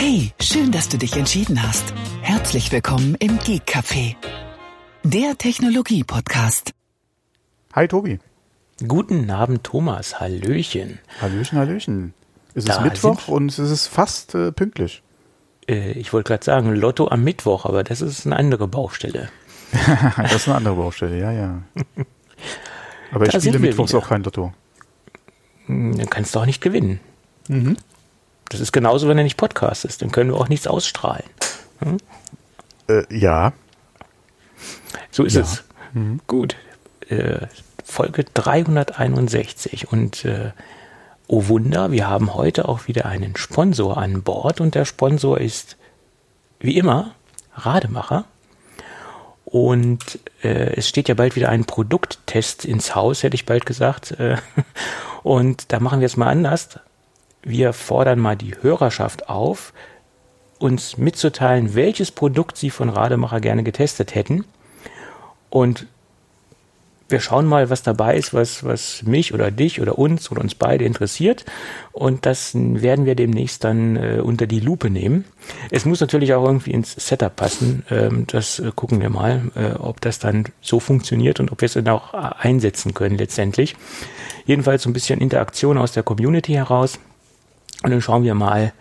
Hey, schön, dass du dich entschieden hast. Herzlich willkommen im Geek Café, der Technologie-Podcast. Hi Tobi. Guten Abend, Thomas. Hallöchen. Hallöchen, Hallöchen. Es Da ist Mittwoch sind- und es ist fast äh, pünktlich. Äh, ich wollte gerade sagen, Lotto am Mittwoch, aber das ist eine andere Baustelle. das ist eine andere Baustelle, ja, ja. Aber ich Da spiele sind wir Mittwochs wieder. auch kein Lotto. Hm, Dann kannst du auch nicht gewinnen. Mhm. Das ist genauso, wenn er nicht Podcast ist. Dann können wir auch nichts ausstrahlen. Äh, ja, So ist Ja. es. Gut. Äh, Folge 361. Und äh, oh Wunder, wir haben heute auch wieder einen Sponsor an Bord. Und der Sponsor ist, wie immer, Rademacher. Und äh, es steht ja bald wieder ein Produkttest ins Haus, hätte ich bald gesagt. Äh, und da machen wir es mal anders. Wir fordern mal die Hörerschaft auf, uns mitzuteilen, welches Produkt sie von Rademacher gerne getestet hätten. Und wir schauen mal, was dabei ist, was, was mich oder dich oder uns oder uns beide interessiert. Und das werden wir demnächst dann äh, unter die Lupe nehmen. Es muss natürlich auch irgendwie ins Setup passen. Ähm, das äh, gucken wir mal, äh, ob das dann so funktioniert und ob wir es dann auch äh, einsetzen können letztendlich. Jedenfalls so ein bisschen Interaktion aus der Community heraus. Und dann schauen wir mal,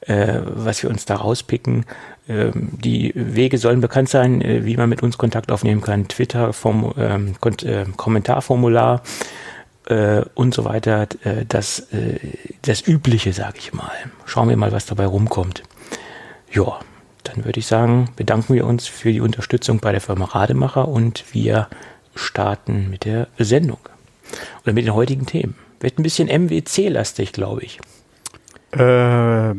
äh, was wir uns da rauspicken. Ähm, die Wege sollen bekannt sein, äh, wie man mit uns Kontakt aufnehmen kann. Twitter, Form, ähm, äh, Kommentarformular äh, und so weiter. Äh, das, äh, das Übliche, sage ich mal. Schauen wir mal, was dabei rumkommt. Ja, dann würde ich sagen, bedanken wir uns für die Unterstützung bei der Firma Rademacher und wir starten mit der Sendung. Oder mit den heutigen Themen. Wird ein bisschen MWC-lastig, glaube ich. Äh,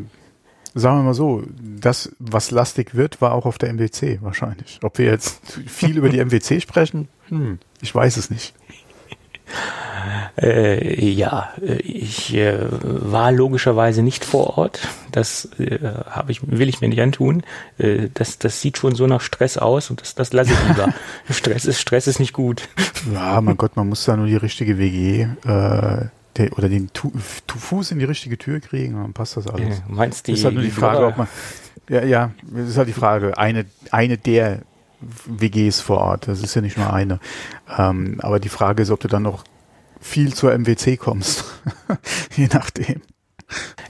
sagen wir mal so, das, was lastig wird, war auch auf der MWC wahrscheinlich. Ob wir jetzt viel über die MWC sprechen, hm, ich weiß es nicht. Äh, ja, ich äh, war logischerweise nicht vor Ort. Das äh, habe ich, will ich mir nicht antun. Äh, das, das sieht schon so nach Stress aus und das, das lasse ich lieber. Stress ist Stress ist nicht gut. Ja, mein Gott, man muss da nur die richtige WG äh, der, oder den tu, tu Fuß in die richtige Tür kriegen, dann passt das alles. Äh, meinst du, ist halt nur die Frage, Hörer- ob man. Ja, ja, ist halt die Frage. Eine, eine der WGs vor Ort. Das ist ja nicht nur eine. Ähm, aber die Frage ist, ob du dann noch viel zur MWC kommst. Je nachdem.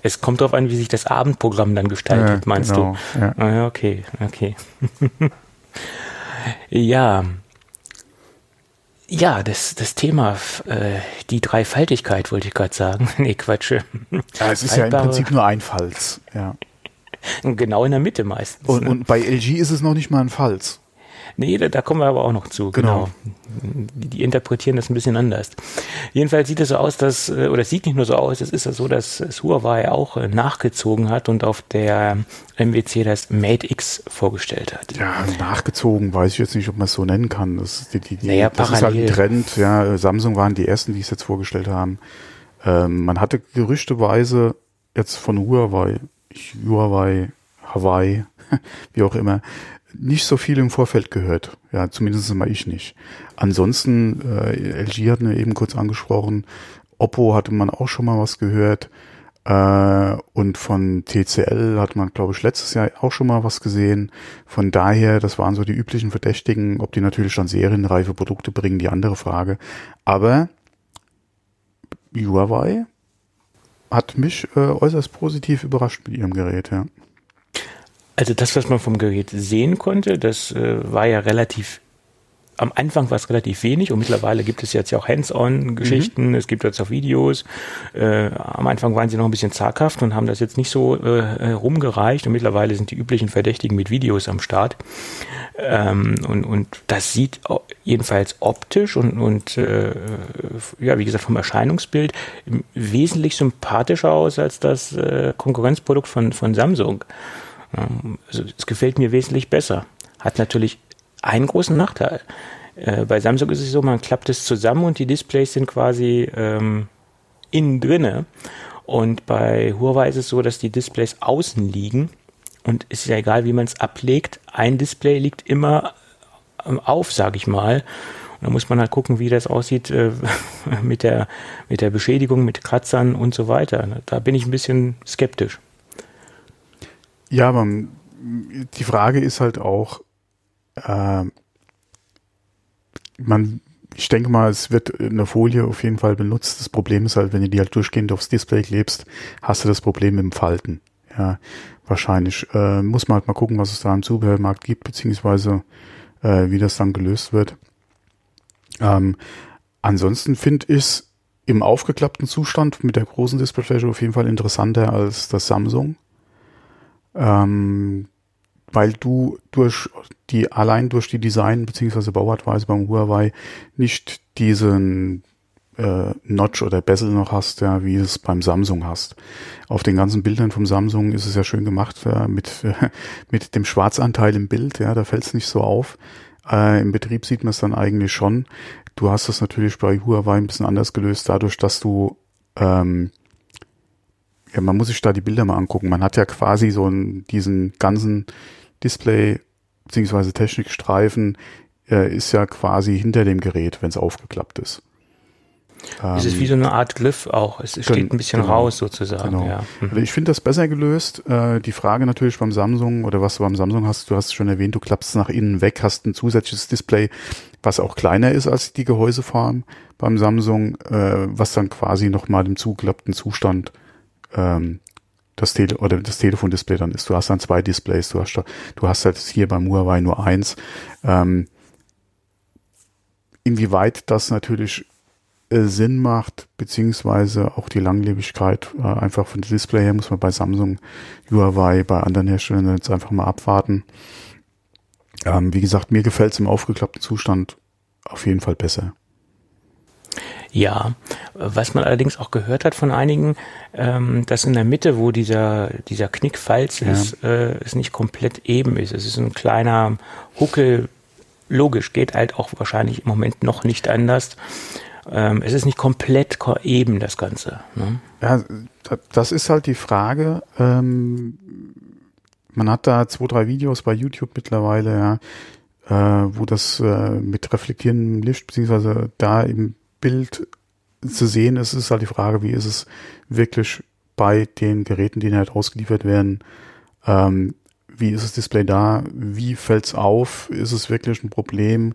Es kommt darauf an, wie sich das Abendprogramm dann gestaltet, Ja, meinst genau, du? ja. Ah, ja, okay, okay. ja. Ja, das, das Thema, äh, die Dreifaltigkeit wollte ich gerade sagen. nee, Quatsch. Ja, es ist ja im Prinzip nur ein Falz. Ja. Genau in der Mitte meistens. Und, ne? und bei LG ist es noch nicht mal ein Falz. Nee, da, da kommen wir aber auch noch zu. Genau. Genau. Die, interpretieren das ein bisschen anders. Jedenfalls sieht es so aus, dass, äh, oder es sieht nicht nur so aus, es ist ja so, dass Huawei auch äh, nachgezogen hat und auf der MWC das Mate X vorgestellt hat. Ja, nachgezogen, weiß ich jetzt nicht, ob man es so nennen kann. Das, ist die, die, die, Naja, das ist halt ein. Trend. Ja, Samsung waren die ersten, die es jetzt vorgestellt haben. Ähm, man hatte gerüchteweise jetzt von Huawei, Huawei, Hawaii, wie auch immer, nicht so viel im Vorfeld gehört. Ja, zumindest mal ich nicht. Ansonsten, äh, LG hatten wir eben kurz angesprochen, Oppo hatte man auch schon mal was gehört. Äh, und von TCL hat man, glaube ich, letztes Jahr auch schon mal was gesehen. Von daher, das waren so die üblichen Verdächtigen. Ob die natürlich dann serienreife Produkte bringen, die andere Frage. Aber Huawei hat mich äh, äußerst positiv überrascht mit ihrem Gerät, ja. Also das, was man vom Gerät sehen konnte, das äh, war ja relativ am Anfang war es relativ wenig und mittlerweile gibt es jetzt ja auch Hands-on-Geschichten, es gibt jetzt auch Videos. Äh, am Anfang waren sie noch ein bisschen zaghaft und haben das jetzt nicht so äh, rumgereicht und mittlerweile sind die üblichen Verdächtigen mit Videos am Start. Ähm, und, und das sieht jedenfalls optisch und, und äh, ja, wie gesagt, vom Erscheinungsbild wesentlich sympathischer aus als das äh, Konkurrenzprodukt von, von Samsung. Also es gefällt mir wesentlich besser. Hat natürlich einen großen Nachteil. Äh, bei Samsung ist es so, man klappt es zusammen und die Displays sind quasi ähm, innen drinne. Und bei Huawei ist es so, dass die Displays außen liegen. Und es ist ja egal, wie man es ablegt. Ein Display liegt immer ähm, auf, sage ich mal. Und da muss man halt gucken, wie das aussieht äh, mit, der, mit der Beschädigung, mit Kratzern und so weiter. Da bin ich ein bisschen skeptisch. Ja, aber die Frage ist halt auch, äh, man, ich denke mal, es wird eine Folie auf jeden Fall benutzt. Das Problem ist halt, wenn du die halt durchgehend aufs Display klebst, hast du das Problem mit dem Falten. Ja, wahrscheinlich. Äh, muss man halt mal gucken, was es da im Zubehörmarkt gibt, beziehungsweise äh, wie das dann gelöst wird. Ähm, ansonsten finde ich es im aufgeklappten Zustand mit der großen Displayfläche auf jeden Fall interessanter als das Samsung. Ähm, weil du durch die, allein durch die Design- bzw. Bauartweise beim Huawei nicht diesen äh, Notch oder Bezel noch hast, ja, wie es beim Samsung hast. Auf den ganzen Bildern vom Samsung ist es ja schön gemacht ja, mit, äh, mit dem Schwarzanteil im Bild, ja, da fällt es nicht so auf. Äh, Im Betrieb sieht man es dann eigentlich schon. Du hast das natürlich bei Huawei ein bisschen anders gelöst, dadurch, dass du ähm, ja, man muss sich da die Bilder mal angucken. Man hat ja quasi so einen, diesen ganzen Display beziehungsweise Technikstreifen äh, ist ja quasi hinter dem Gerät, wenn es aufgeklappt ist. Es ist wie so eine Art Glyph auch. Es steht ein bisschen genau, raus sozusagen. Genau. Ja. Mhm. Also ich finde das besser gelöst. Äh, die Frage natürlich beim Samsung oder was du beim Samsung hast, du hast schon erwähnt, du klappst nach innen weg, hast ein zusätzliches Display, was auch kleiner ist als die Gehäuseform beim Samsung, äh, was dann quasi nochmal im zugeklappten Zustand ähm, das Tele oder das Telefondisplay dann ist. Du hast dann zwei Displays, du hast du hast halt hier beim Huawei nur eins. Ähm, inwieweit das natürlich äh, Sinn macht, beziehungsweise auch die Langlebigkeit äh, einfach von dem Display her muss man bei Samsung, Huawei, bei anderen Herstellern jetzt einfach mal abwarten. Ähm, wie gesagt, mir gefällt es im aufgeklappten Zustand auf jeden Fall besser. Ja, was man allerdings auch gehört hat von einigen, ähm, dass in der Mitte, wo dieser, dieser Knickfalz ja. ist, äh, es nicht komplett eben ist. Es ist ein kleiner Huckel, logisch, geht halt auch wahrscheinlich im Moment noch nicht anders. Ähm, es ist nicht komplett eben, das Ganze. Ne? Ja, das ist halt die Frage. Ähm, man hat da zwei, drei Videos bei YouTube mittlerweile, ja, äh, wo das äh, mit reflektierendem Licht, beziehungsweise da im Bild zu sehen ist, ist halt die Frage, wie ist es wirklich bei den Geräten, die halt ausgeliefert werden, ähm, wie ist das Display da, wie fällt's auf, ist es wirklich ein Problem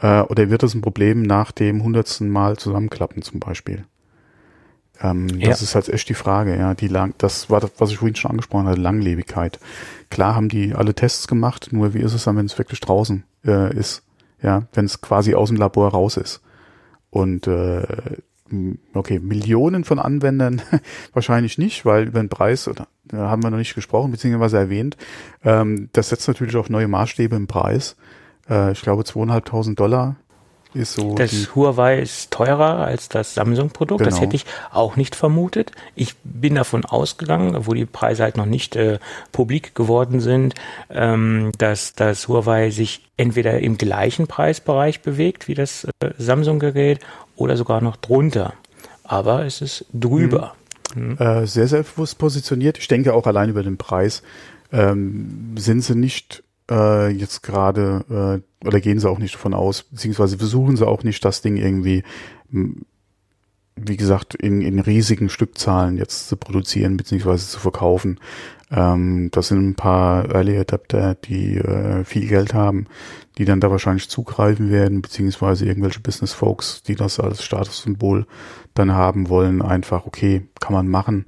äh, oder wird es ein Problem nach dem hundertsten Mal zusammenklappen zum Beispiel? Ähm, ja. Das ist halt echt die Frage, ja, die lang, das war das, was ich vorhin schon angesprochen hatte, Langlebigkeit. Klar haben die alle Tests gemacht, nur wie ist es dann, wenn es wirklich draußen äh, ist, ja, wenn es quasi aus dem Labor raus ist. Und äh, okay, Millionen von Anwendern wahrscheinlich nicht, weil über den Preis, oder haben wir noch nicht gesprochen, beziehungsweise erwähnt, ähm, das setzt natürlich auch neue Maßstäbe im Preis. Äh, ich glaube zweieinhalbtausend Dollar ist so. Das Huawei ist teurer als das Samsung-Produkt. Genau. Das hätte ich auch nicht vermutet. Ich bin davon ausgegangen, wo die Preise halt noch nicht äh, publik geworden sind, ähm, dass das Huawei sich entweder im gleichen Preisbereich bewegt wie das äh, Samsung-Gerät oder sogar noch drunter. Aber es ist drüber. Mhm. Mhm. Äh, sehr selbstbewusst positioniert. Ich denke auch allein über den Preis ähm, sind sie nicht äh, jetzt gerade, äh, oder gehen sie auch nicht davon aus, beziehungsweise versuchen sie auch nicht, das Ding irgendwie, wie gesagt, in, in riesigen Stückzahlen jetzt zu produzieren, beziehungsweise zu verkaufen. Ähm, das sind ein paar Early Adapter, die äh, viel Geld haben, die dann da wahrscheinlich zugreifen werden, beziehungsweise irgendwelche Business Folks, die das als Statussymbol dann haben wollen, einfach, okay, kann man machen.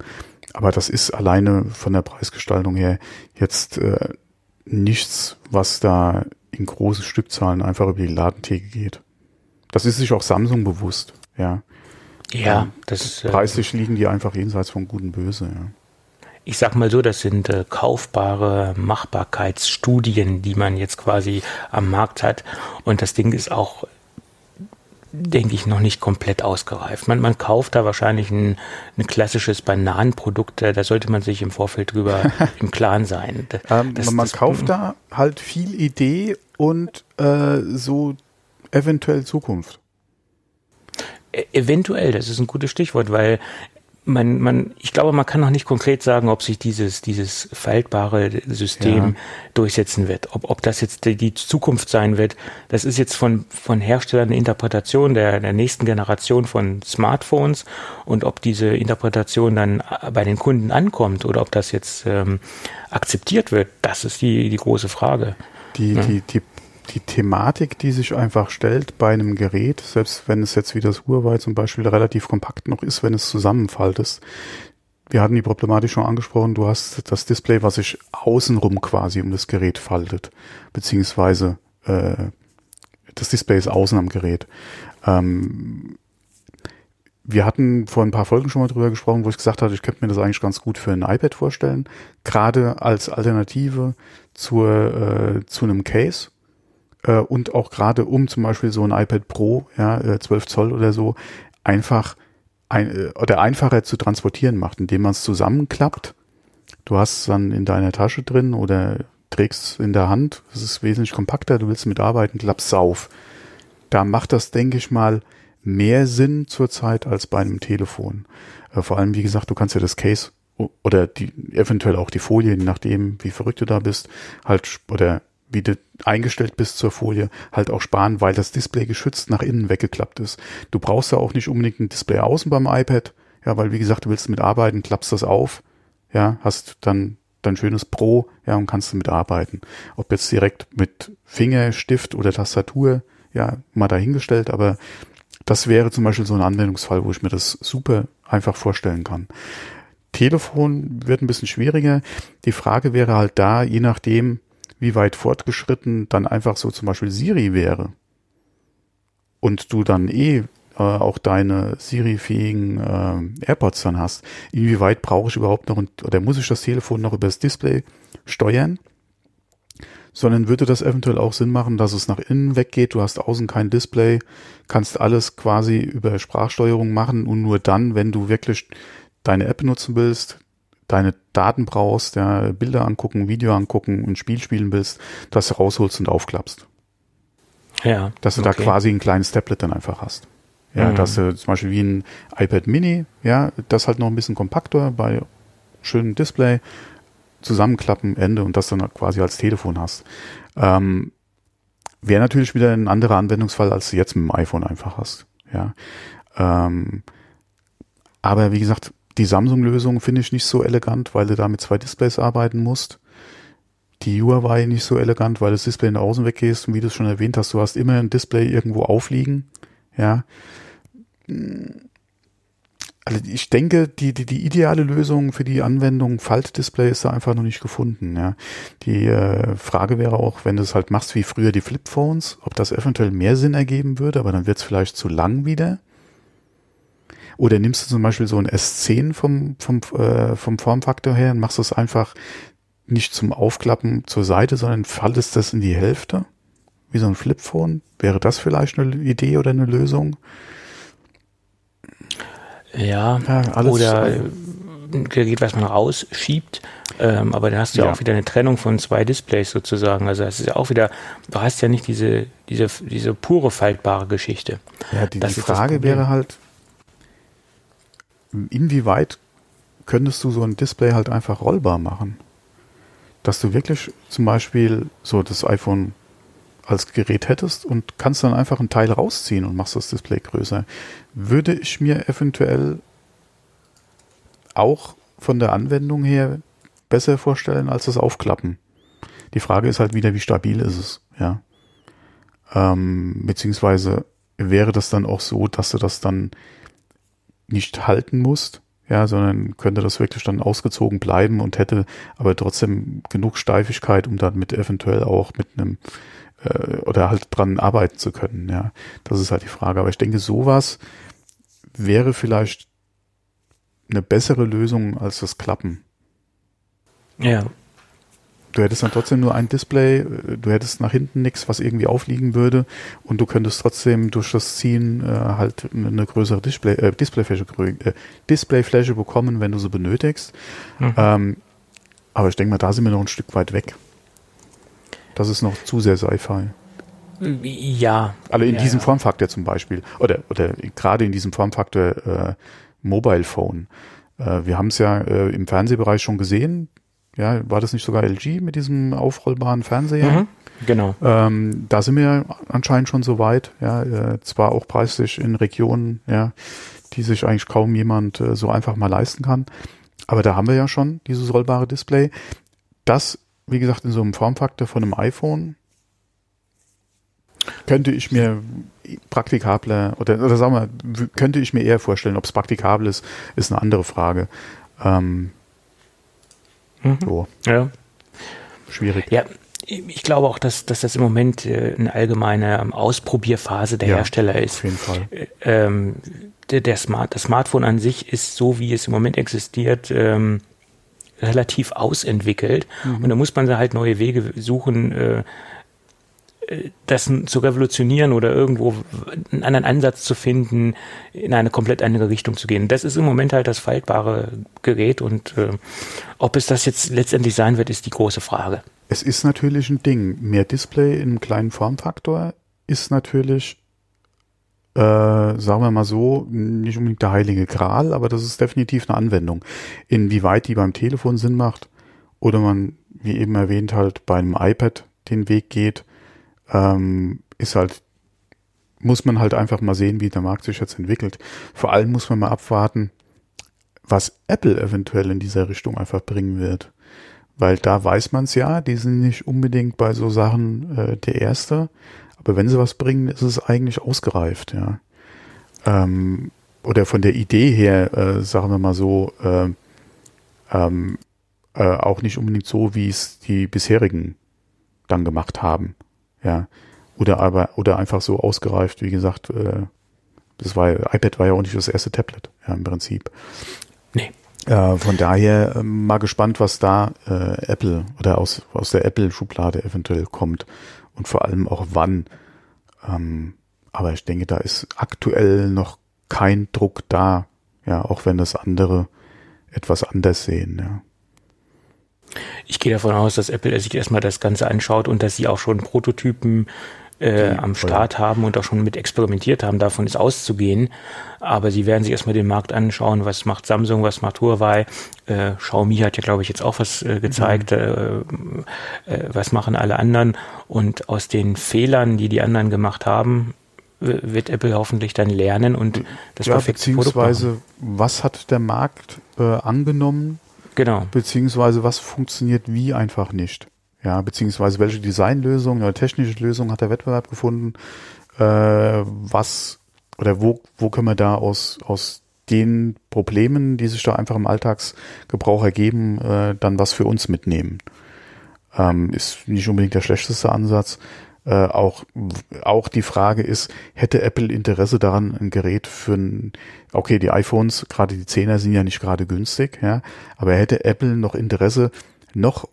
Aber das ist alleine von der Preisgestaltung her jetzt äh, nichts, was da in große Stückzahlen einfach über die Ladentheke geht. Das ist sich auch Samsung bewusst, ja. Ja, das äh, preislich liegen die einfach jenseits von Gut und Böse, ja. Ich sag mal so, das sind äh, kaufbare Machbarkeitsstudien, die man jetzt quasi am Markt hat. Und das Ding ist auch denke ich, noch nicht komplett ausgereift. Man, man kauft da wahrscheinlich ein, ein klassisches Bananenprodukt, da sollte man sich im Vorfeld drüber im Klaren sein. Ähm, das, man das, kauft da halt viel Idee und äh, so eventuell Zukunft. E, eventuell, das ist ein gutes Stichwort, weil man, man, ich glaube, man kann noch nicht konkret sagen, ob sich dieses, dieses faltbare System ja. durchsetzen wird. Ob, ob das jetzt die, die, Zukunft sein wird. Das ist jetzt von, von Herstellern eine Interpretation der, der nächsten Generation von Smartphones und ob diese Interpretation dann bei den Kunden ankommt oder ob das jetzt ähm, akzeptiert wird, das ist die, die große Frage. Die, ja. die, die die Thematik, die sich einfach stellt bei einem Gerät, selbst wenn es jetzt wie das Huawei zum Beispiel relativ kompakt noch ist, wenn es zusammenfaltet. Wir hatten die Problematik schon angesprochen, du hast das Display, was sich außenrum quasi um das Gerät faltet, beziehungsweise äh, das Display ist außen am Gerät. Ähm, wir hatten vor ein paar Folgen schon mal drüber gesprochen, wo ich gesagt hatte, ich könnte mir das eigentlich ganz gut für ein iPad vorstellen, gerade als Alternative zur, äh, zu einem Case äh, und auch gerade um zum Beispiel so ein iPad Pro, ja, äh, 12 Zoll oder so, einfach ein, äh, oder einfacher zu transportieren macht, indem man es zusammenklappt. Du hast es dann in deiner Tasche drin oder trägst es in der Hand. Es ist wesentlich kompakter, du willst mitarbeiten, klappst es auf. Da macht das, denke ich mal, mehr Sinn zurzeit als bei einem Telefon. Äh, vor allem, wie gesagt, du kannst ja das Case oder die, eventuell auch die Folie, je nachdem, wie verrückt du da bist, halt, oder wie du eingestellt bist zur Folie, halt auch sparen, weil das Display geschützt nach innen weggeklappt ist. Du brauchst ja auch nicht unbedingt ein Display außen beim iPad, ja, weil wie gesagt, du willst mitarbeiten, klappst das auf, ja, hast dann dein schönes Pro, ja, und kannst damit arbeiten. Ob jetzt direkt mit Finger, Stift oder Tastatur, ja, mal dahingestellt, aber das wäre zum Beispiel so ein Anwendungsfall, wo ich mir das super einfach vorstellen kann. Telefon wird ein bisschen schwieriger. Die Frage wäre halt da, je nachdem, wie weit fortgeschritten dann einfach so zum Beispiel Siri wäre. Und du dann eh äh, auch deine Siri-fähigen äh, AirPods dann hast, inwieweit brauche ich überhaupt noch oder muss ich das Telefon noch über das Display steuern? Sondern würde das eventuell auch Sinn machen, dass es nach innen weggeht, du hast außen kein Display, kannst alles quasi über Sprachsteuerung machen und nur dann, wenn du wirklich deine App nutzen willst, deine Daten brauchst, ja, Bilder angucken, Video angucken, ein Spiel spielen willst, dass du rausholst und aufklappst. Ja. Dass du okay. da quasi ein kleines Tablet dann einfach hast. Ja, mhm. dass du zum Beispiel wie ein iPad Mini, ja, das halt noch ein bisschen kompakter bei schönem Display, zusammenklappen, Ende und das dann quasi als Telefon hast. Ähm, Wäre natürlich wieder ein anderer Anwendungsfall, als du jetzt mit dem iPhone einfach hast. Ja. Ähm, aber wie gesagt, die Samsung-Lösung finde ich nicht so elegant, weil du da mit zwei Displays arbeiten musst. Die Huawei nicht so elegant, weil das Display nach außen weggehst und wie du es schon erwähnt hast, du hast immer ein Display irgendwo aufliegen. Ja. Also ich denke, die, die, die ideale Lösung für die Anwendung Faltdisplay ist da einfach noch nicht gefunden. Ja. Die äh, Frage wäre auch, wenn du es halt machst wie früher die Flipphones, ob das eventuell mehr Sinn ergeben würde, aber dann wird es vielleicht zu lang wieder. Oder nimmst du zum Beispiel so ein S10 vom, vom, äh, vom Formfaktor her und machst es einfach nicht zum Aufklappen zur Seite, sondern faltest das in die Hälfte? Wie so ein Flipphone? Wäre das vielleicht eine Idee oder eine Lösung? Ja, ja alles oder ein Gerät, was man rausschiebt, ähm, aber da hast du ja. ja. auch wieder eine Trennung von zwei Displays sozusagen. Also es ist ja auch wieder, du hast ja nicht diese, diese, diese pure faltbare Geschichte. Ja, die, die Frage wäre halt, inwieweit könntest du so ein Display halt einfach rollbar machen? Dass du wirklich zum Beispiel so das iPhone als Gerät hättest und kannst dann einfach ein Teil rausziehen und machst das Display größer. Würde ich mir eventuell auch von der Anwendung her besser vorstellen als das Aufklappen. Die Frage ist halt wieder, wie stabil ist es, ja. Ähm, beziehungsweise wäre das dann auch so, dass du das dann nicht halten musst, ja, sondern könnte das wirklich dann ausgezogen bleiben und hätte aber trotzdem genug Steifigkeit, um damit eventuell auch mit einem äh, oder halt dran arbeiten zu können, ja. Das ist halt die Frage. Aber ich denke, sowas wäre vielleicht eine bessere Lösung als das Klappen. Ja, Du hättest dann trotzdem nur ein Display, äh, du hättest nach hinten nichts, was irgendwie aufliegen würde und du könntest trotzdem durch das Ziehen äh, halt eine größere Display, äh, Displayfläche, äh, Displayfläche bekommen, wenn du sie benötigst. Mhm. Ähm, aber ich denke mal, da sind wir noch ein Stück weit weg. Das ist noch zu sehr Sci-Fi. Ja. Also in ja, diesem ja. Formfaktor zum Beispiel. Oder, oder gerade in diesem Formfaktor, äh, Mobile Phone. Äh, wir haben es ja äh, im Fernsehbereich schon gesehen. Ja, war das nicht sogar LG mit diesem aufrollbaren Fernseher? Mhm, genau. Ähm, da sind wir anscheinend schon so weit. Ja, äh, zwar auch preislich in Regionen, ja, die sich eigentlich kaum jemand äh, so einfach mal leisten kann. Aber da haben wir ja schon dieses rollbare Display. Das, wie gesagt, in so einem Formfaktor von einem iPhone könnte ich mir praktikabler oder, oder sagen wir, könnte ich mir eher vorstellen, ob es praktikabel ist, ist eine andere Frage. Ähm, mhm. so. Ja. Schwierig. Ja, ich glaube auch, dass, dass das im Moment äh, eine allgemeine ähm, Ausprobierphase der ja, Hersteller ist. Auf jeden Fall. Äh, ähm, der, der Smart, das Smartphone an sich ist so, wie es im Moment existiert, ähm, relativ ausentwickelt. Mhm. Und da muss man halt neue Wege suchen, äh, das zu revolutionieren oder irgendwo einen anderen Ansatz zu finden, in eine komplett andere Richtung zu gehen. Das ist im Moment halt das faltbare Gerät und äh, ob es das jetzt letztendlich sein wird, ist die große Frage. Es ist natürlich ein Ding. Mehr Display in einem kleinen Formfaktor ist natürlich, äh, sagen wir mal so, nicht unbedingt der heilige Gral, aber das ist definitiv eine Anwendung. Inwieweit die beim Telefon Sinn macht oder man, wie eben erwähnt, halt bei einem iPad den Weg geht, ähm, ist halt, muss man halt einfach mal sehen, wie der Markt sich jetzt entwickelt. Vor allem muss man mal abwarten, was Apple eventuell in dieser Richtung einfach bringen wird. Weil da weiß man es ja, die sind nicht unbedingt bei so Sachen äh, der Erste. Aber wenn sie was bringen, ist es eigentlich ausgereift, ja. Ähm, oder von der Idee her, äh, sagen wir mal so, äh, ähm, äh, auch nicht unbedingt so, wie es die bisherigen dann gemacht haben. Ja. Oder aber, oder einfach so ausgereift, wie gesagt, äh, das war iPad war ja auch nicht das erste Tablet, ja, im Prinzip. Nee. Äh, von daher äh, mal gespannt, was da äh, Apple oder aus, aus der Apple-Schublade eventuell kommt und vor allem auch wann. Ähm, aber ich denke, da ist aktuell noch kein Druck da, ja, auch wenn das andere etwas anders sehen, ja. Ich gehe davon aus, dass Apple sich erstmal das Ganze anschaut und dass sie auch schon Prototypen äh, am Start haben und auch schon mit experimentiert haben. Davon ist auszugehen. Aber sie werden sich erstmal den Markt anschauen. Was macht Samsung, was macht Huawei? Äh, Xiaomi hat ja, glaube ich, jetzt auch was äh, gezeigt. Mhm. Äh, äh, was machen alle anderen? Und aus den Fehlern, die die anderen gemacht haben, wird Apple hoffentlich dann lernen und das ja, perfekte beziehungsweise Produkt machen. was hat der Markt äh, angenommen Genau. Beziehungsweise was funktioniert wie einfach nicht. Ja, beziehungsweise welche Designlösung oder technische Lösung hat der Wettbewerb gefunden? Äh, was oder wo, wo können wir da aus, aus den Problemen, die sich da einfach im Alltagsgebrauch ergeben, äh, dann was für uns mitnehmen? Ähm, ist nicht unbedingt der schlechteste Ansatz. Äh, auch, auch die Frage ist, hätte Apple Interesse daran, ein Gerät für ein, okay, die iPhones, gerade die 10er sind ja nicht gerade günstig, ja, aber hätte Apple noch Interesse, noch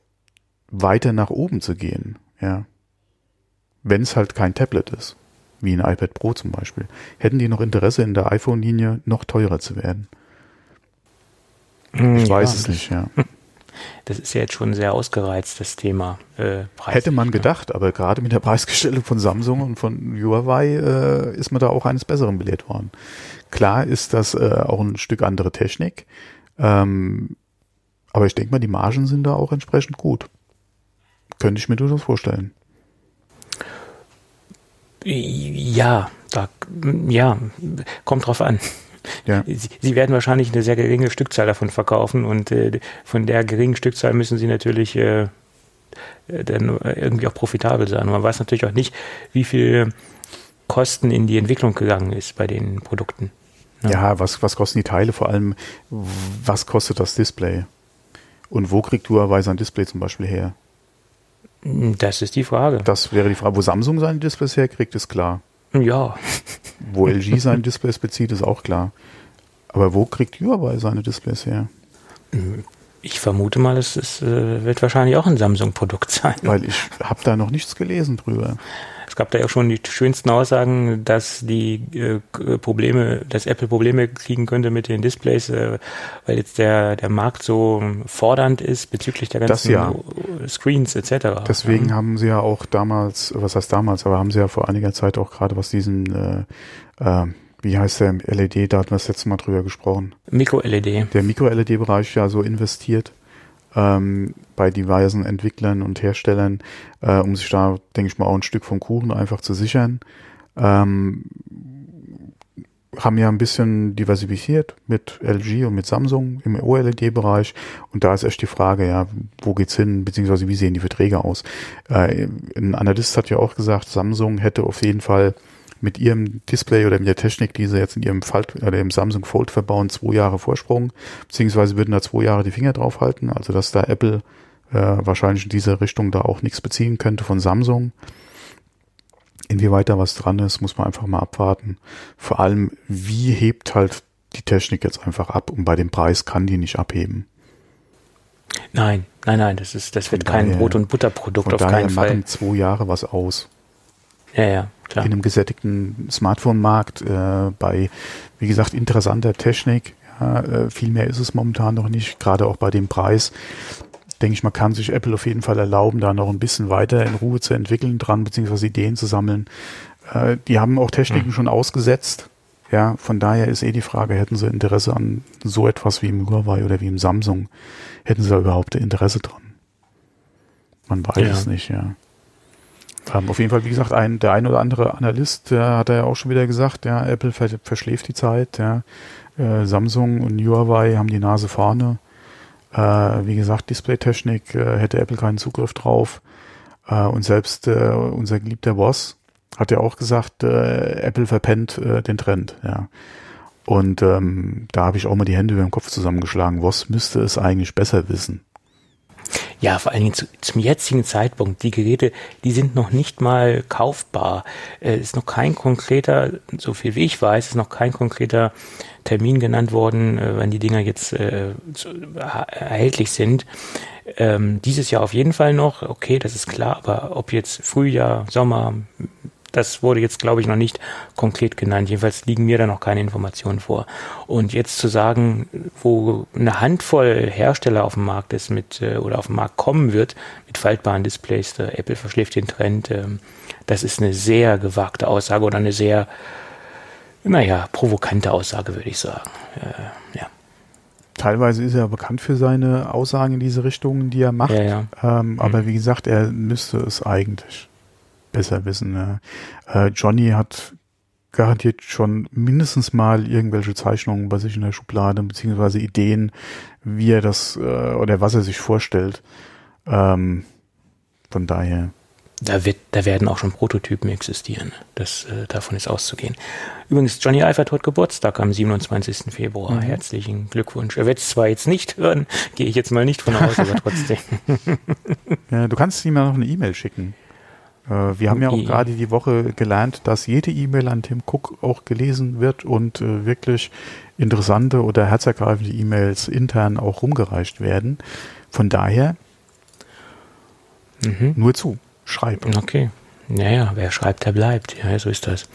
weiter nach oben zu gehen, ja, wenn es halt kein Tablet ist, wie ein iPad Pro zum Beispiel, hätten die noch Interesse in der iPhone-Linie noch teurer zu werden? Hm, ich ja, weiß es nicht, ja. das ist ja jetzt schon sehr ausgereizt, das Thema. Äh, Preis, Hätte man gedacht, aber gerade mit der Preisgestellung von Samsung und von Huawei äh, ist man da auch eines Besseren belehrt worden. Klar ist das äh, auch ein Stück andere Technik, ähm, aber ich denke mal, die Margen sind da auch entsprechend gut. Könnte ich mir durchaus vorstellen. Ja, da, ja, kommt drauf an. Ja. Sie, sie, werden wahrscheinlich eine sehr geringe Stückzahl davon verkaufen und äh, von der geringen Stückzahl müssen sie natürlich äh, dann irgendwie auch profitabel sein. Man weiß natürlich auch nicht, wie viel Kosten in die Entwicklung gegangen ist bei den Produkten. Ja, ja was, was kosten die Teile? Vor allem, was kostet das Display? Und wo kriegt Huawei sein Display zum Beispiel her? Das ist die Frage. Das wäre die Frage. Wo Samsung seine Displays herkriegt, ist klar. Ja. Wo LG seine Displays bezieht, ist auch klar. Aber wo kriegt Huawei seine Displays her? Ich vermute mal, es ist, äh, wird wahrscheinlich auch ein Samsung-Produkt sein. Weil ich habe da noch nichts gelesen drüber. Gab da ja auch schon die schönsten Aussagen, dass die äh, Probleme, dass Apple Probleme kriegen könnte mit den Displays, äh, weil jetzt der, der Markt so fordernd ist bezüglich der ganzen ja. Screens etc. Deswegen ja. haben sie ja auch damals, was heißt damals, aber haben sie ja vor einiger Zeit auch gerade was diesen äh, äh, wie heißt der LED, da hatten wir das letzte Mal drüber gesprochen. Mikro-LED. Der Mikro-LED-Bereich ja so investiert ähm, bei diversen Entwicklern und Herstellern, äh, um sich da, denke ich mal, auch ein Stück vom Kuchen einfach zu sichern. Ähm, haben ja ein bisschen diversifiziert mit LG und mit Samsung im OLED-Bereich. Und da ist echt die Frage, ja, wo geht's hin, beziehungsweise wie sehen die Verträge aus? Äh, ein Analyst hat ja auch gesagt, Samsung hätte auf jeden Fall mit ihrem Display oder mit der Technik, die sie jetzt in ihrem Fold, oder im Samsung Fold verbauen, zwei Jahre Vorsprung, beziehungsweise würden da zwei Jahre die Finger drauf halten, also dass da Apple äh, wahrscheinlich in dieser Richtung da auch nichts beziehen könnte von Samsung. Inwieweit da was dran ist, muss man einfach mal abwarten. Vor allem, wie hebt halt die Technik jetzt einfach ab und bei dem Preis kann die nicht abheben. Nein, nein, nein, das ist, das wird kein Brot- und Butterprodukt auf keinen Fall. machen zwei Jahre was aus. Ja, ja, klar. In einem gesättigten Smartphone-Markt, äh, bei, wie gesagt, interessanter Technik. Ja, äh, viel mehr ist es momentan noch nicht, gerade auch bei dem Preis. Denke ich, man kann sich Apple auf jeden Fall erlauben, da noch ein bisschen weiter in Ruhe zu entwickeln dran, beziehungsweise Ideen zu sammeln. Äh, die haben auch Techniken mhm. schon ausgesetzt. Ja, von daher ist eh die Frage, hätten sie Interesse an so etwas wie im Huawei oder wie im Samsung? Hätten sie da überhaupt Interesse dran? Man weiß ja. es nicht, ja. Auf jeden Fall, wie gesagt, ein, der ein oder andere Analyst, der hat ja auch schon wieder gesagt, ja, Apple ver verschläft die Zeit, ja. Äh, Samsung und Huawei haben die Nase vorne. Äh, wie gesagt, Displaytechnik äh, hätte Apple keinen Zugriff drauf. Äh, und selbst äh, unser geliebter Boss hat ja auch gesagt, äh, Apple verpennt äh, den Trend, ja. Und ähm, da habe ich auch mal die Hände über den Kopf zusammengeschlagen. Was müsste es eigentlich besser wissen? Ja, vor allen Dingen zu, zum jetzigen Zeitpunkt. Die Geräte, die sind noch nicht mal kaufbar. Es äh, ist noch kein konkreter, so viel wie ich weiß, ist noch kein konkreter Termin genannt worden, äh, wann die Dinger jetzt äh, erhältlich sind. Ähm, dieses Jahr auf jeden Fall noch, okay, das ist klar, aber ob jetzt Frühjahr, Sommer, das wurde jetzt, glaube ich, noch nicht konkret genannt. Jedenfalls liegen mir da noch keine Informationen vor. Und jetzt zu sagen, wo eine Handvoll Hersteller auf dem Markt ist mit äh, oder auf dem Markt kommen wird mit faltbaren Displays, der Apple verschläft den Trend, äh, das ist eine sehr gewagte Aussage oder eine sehr, naja, provokante Aussage, würde ich sagen. Äh, ja. Teilweise ist er bekannt für seine Aussagen in diese Richtung, die er macht. Ja, ja. Ähm, mhm. Aber wie gesagt, er müsste es eigentlich besser wissen. Ja. Äh, Johnny hat garantiert schon mindestens mal irgendwelche Zeichnungen bei sich in der Schublade, beziehungsweise Ideen, wie er das äh, oder was er sich vorstellt. Ähm, von daher. Da, wird, da werden auch schon Prototypen existieren. Das, äh, davon ist auszugehen. Übrigens, Johnny Eifert hat Geburtstag am 27. Februar. Mhm. Herzlichen Glückwunsch. Er wird es zwar jetzt nicht hören, gehe ich jetzt mal nicht von aus, aber trotzdem. ja, du kannst ihm ja noch eine E-Mail schicken. Äh, wir haben ja auch gerade die Woche gelernt, dass jede E-Mail an Tim Cook auch gelesen wird und äh, wirklich interessante oder herzergreifende E-Mails intern auch rumgereicht werden. Von daher mhm. nur zu, schreib. Okay. Naja, wer schreibt, der bleibt. Ja, so ist das.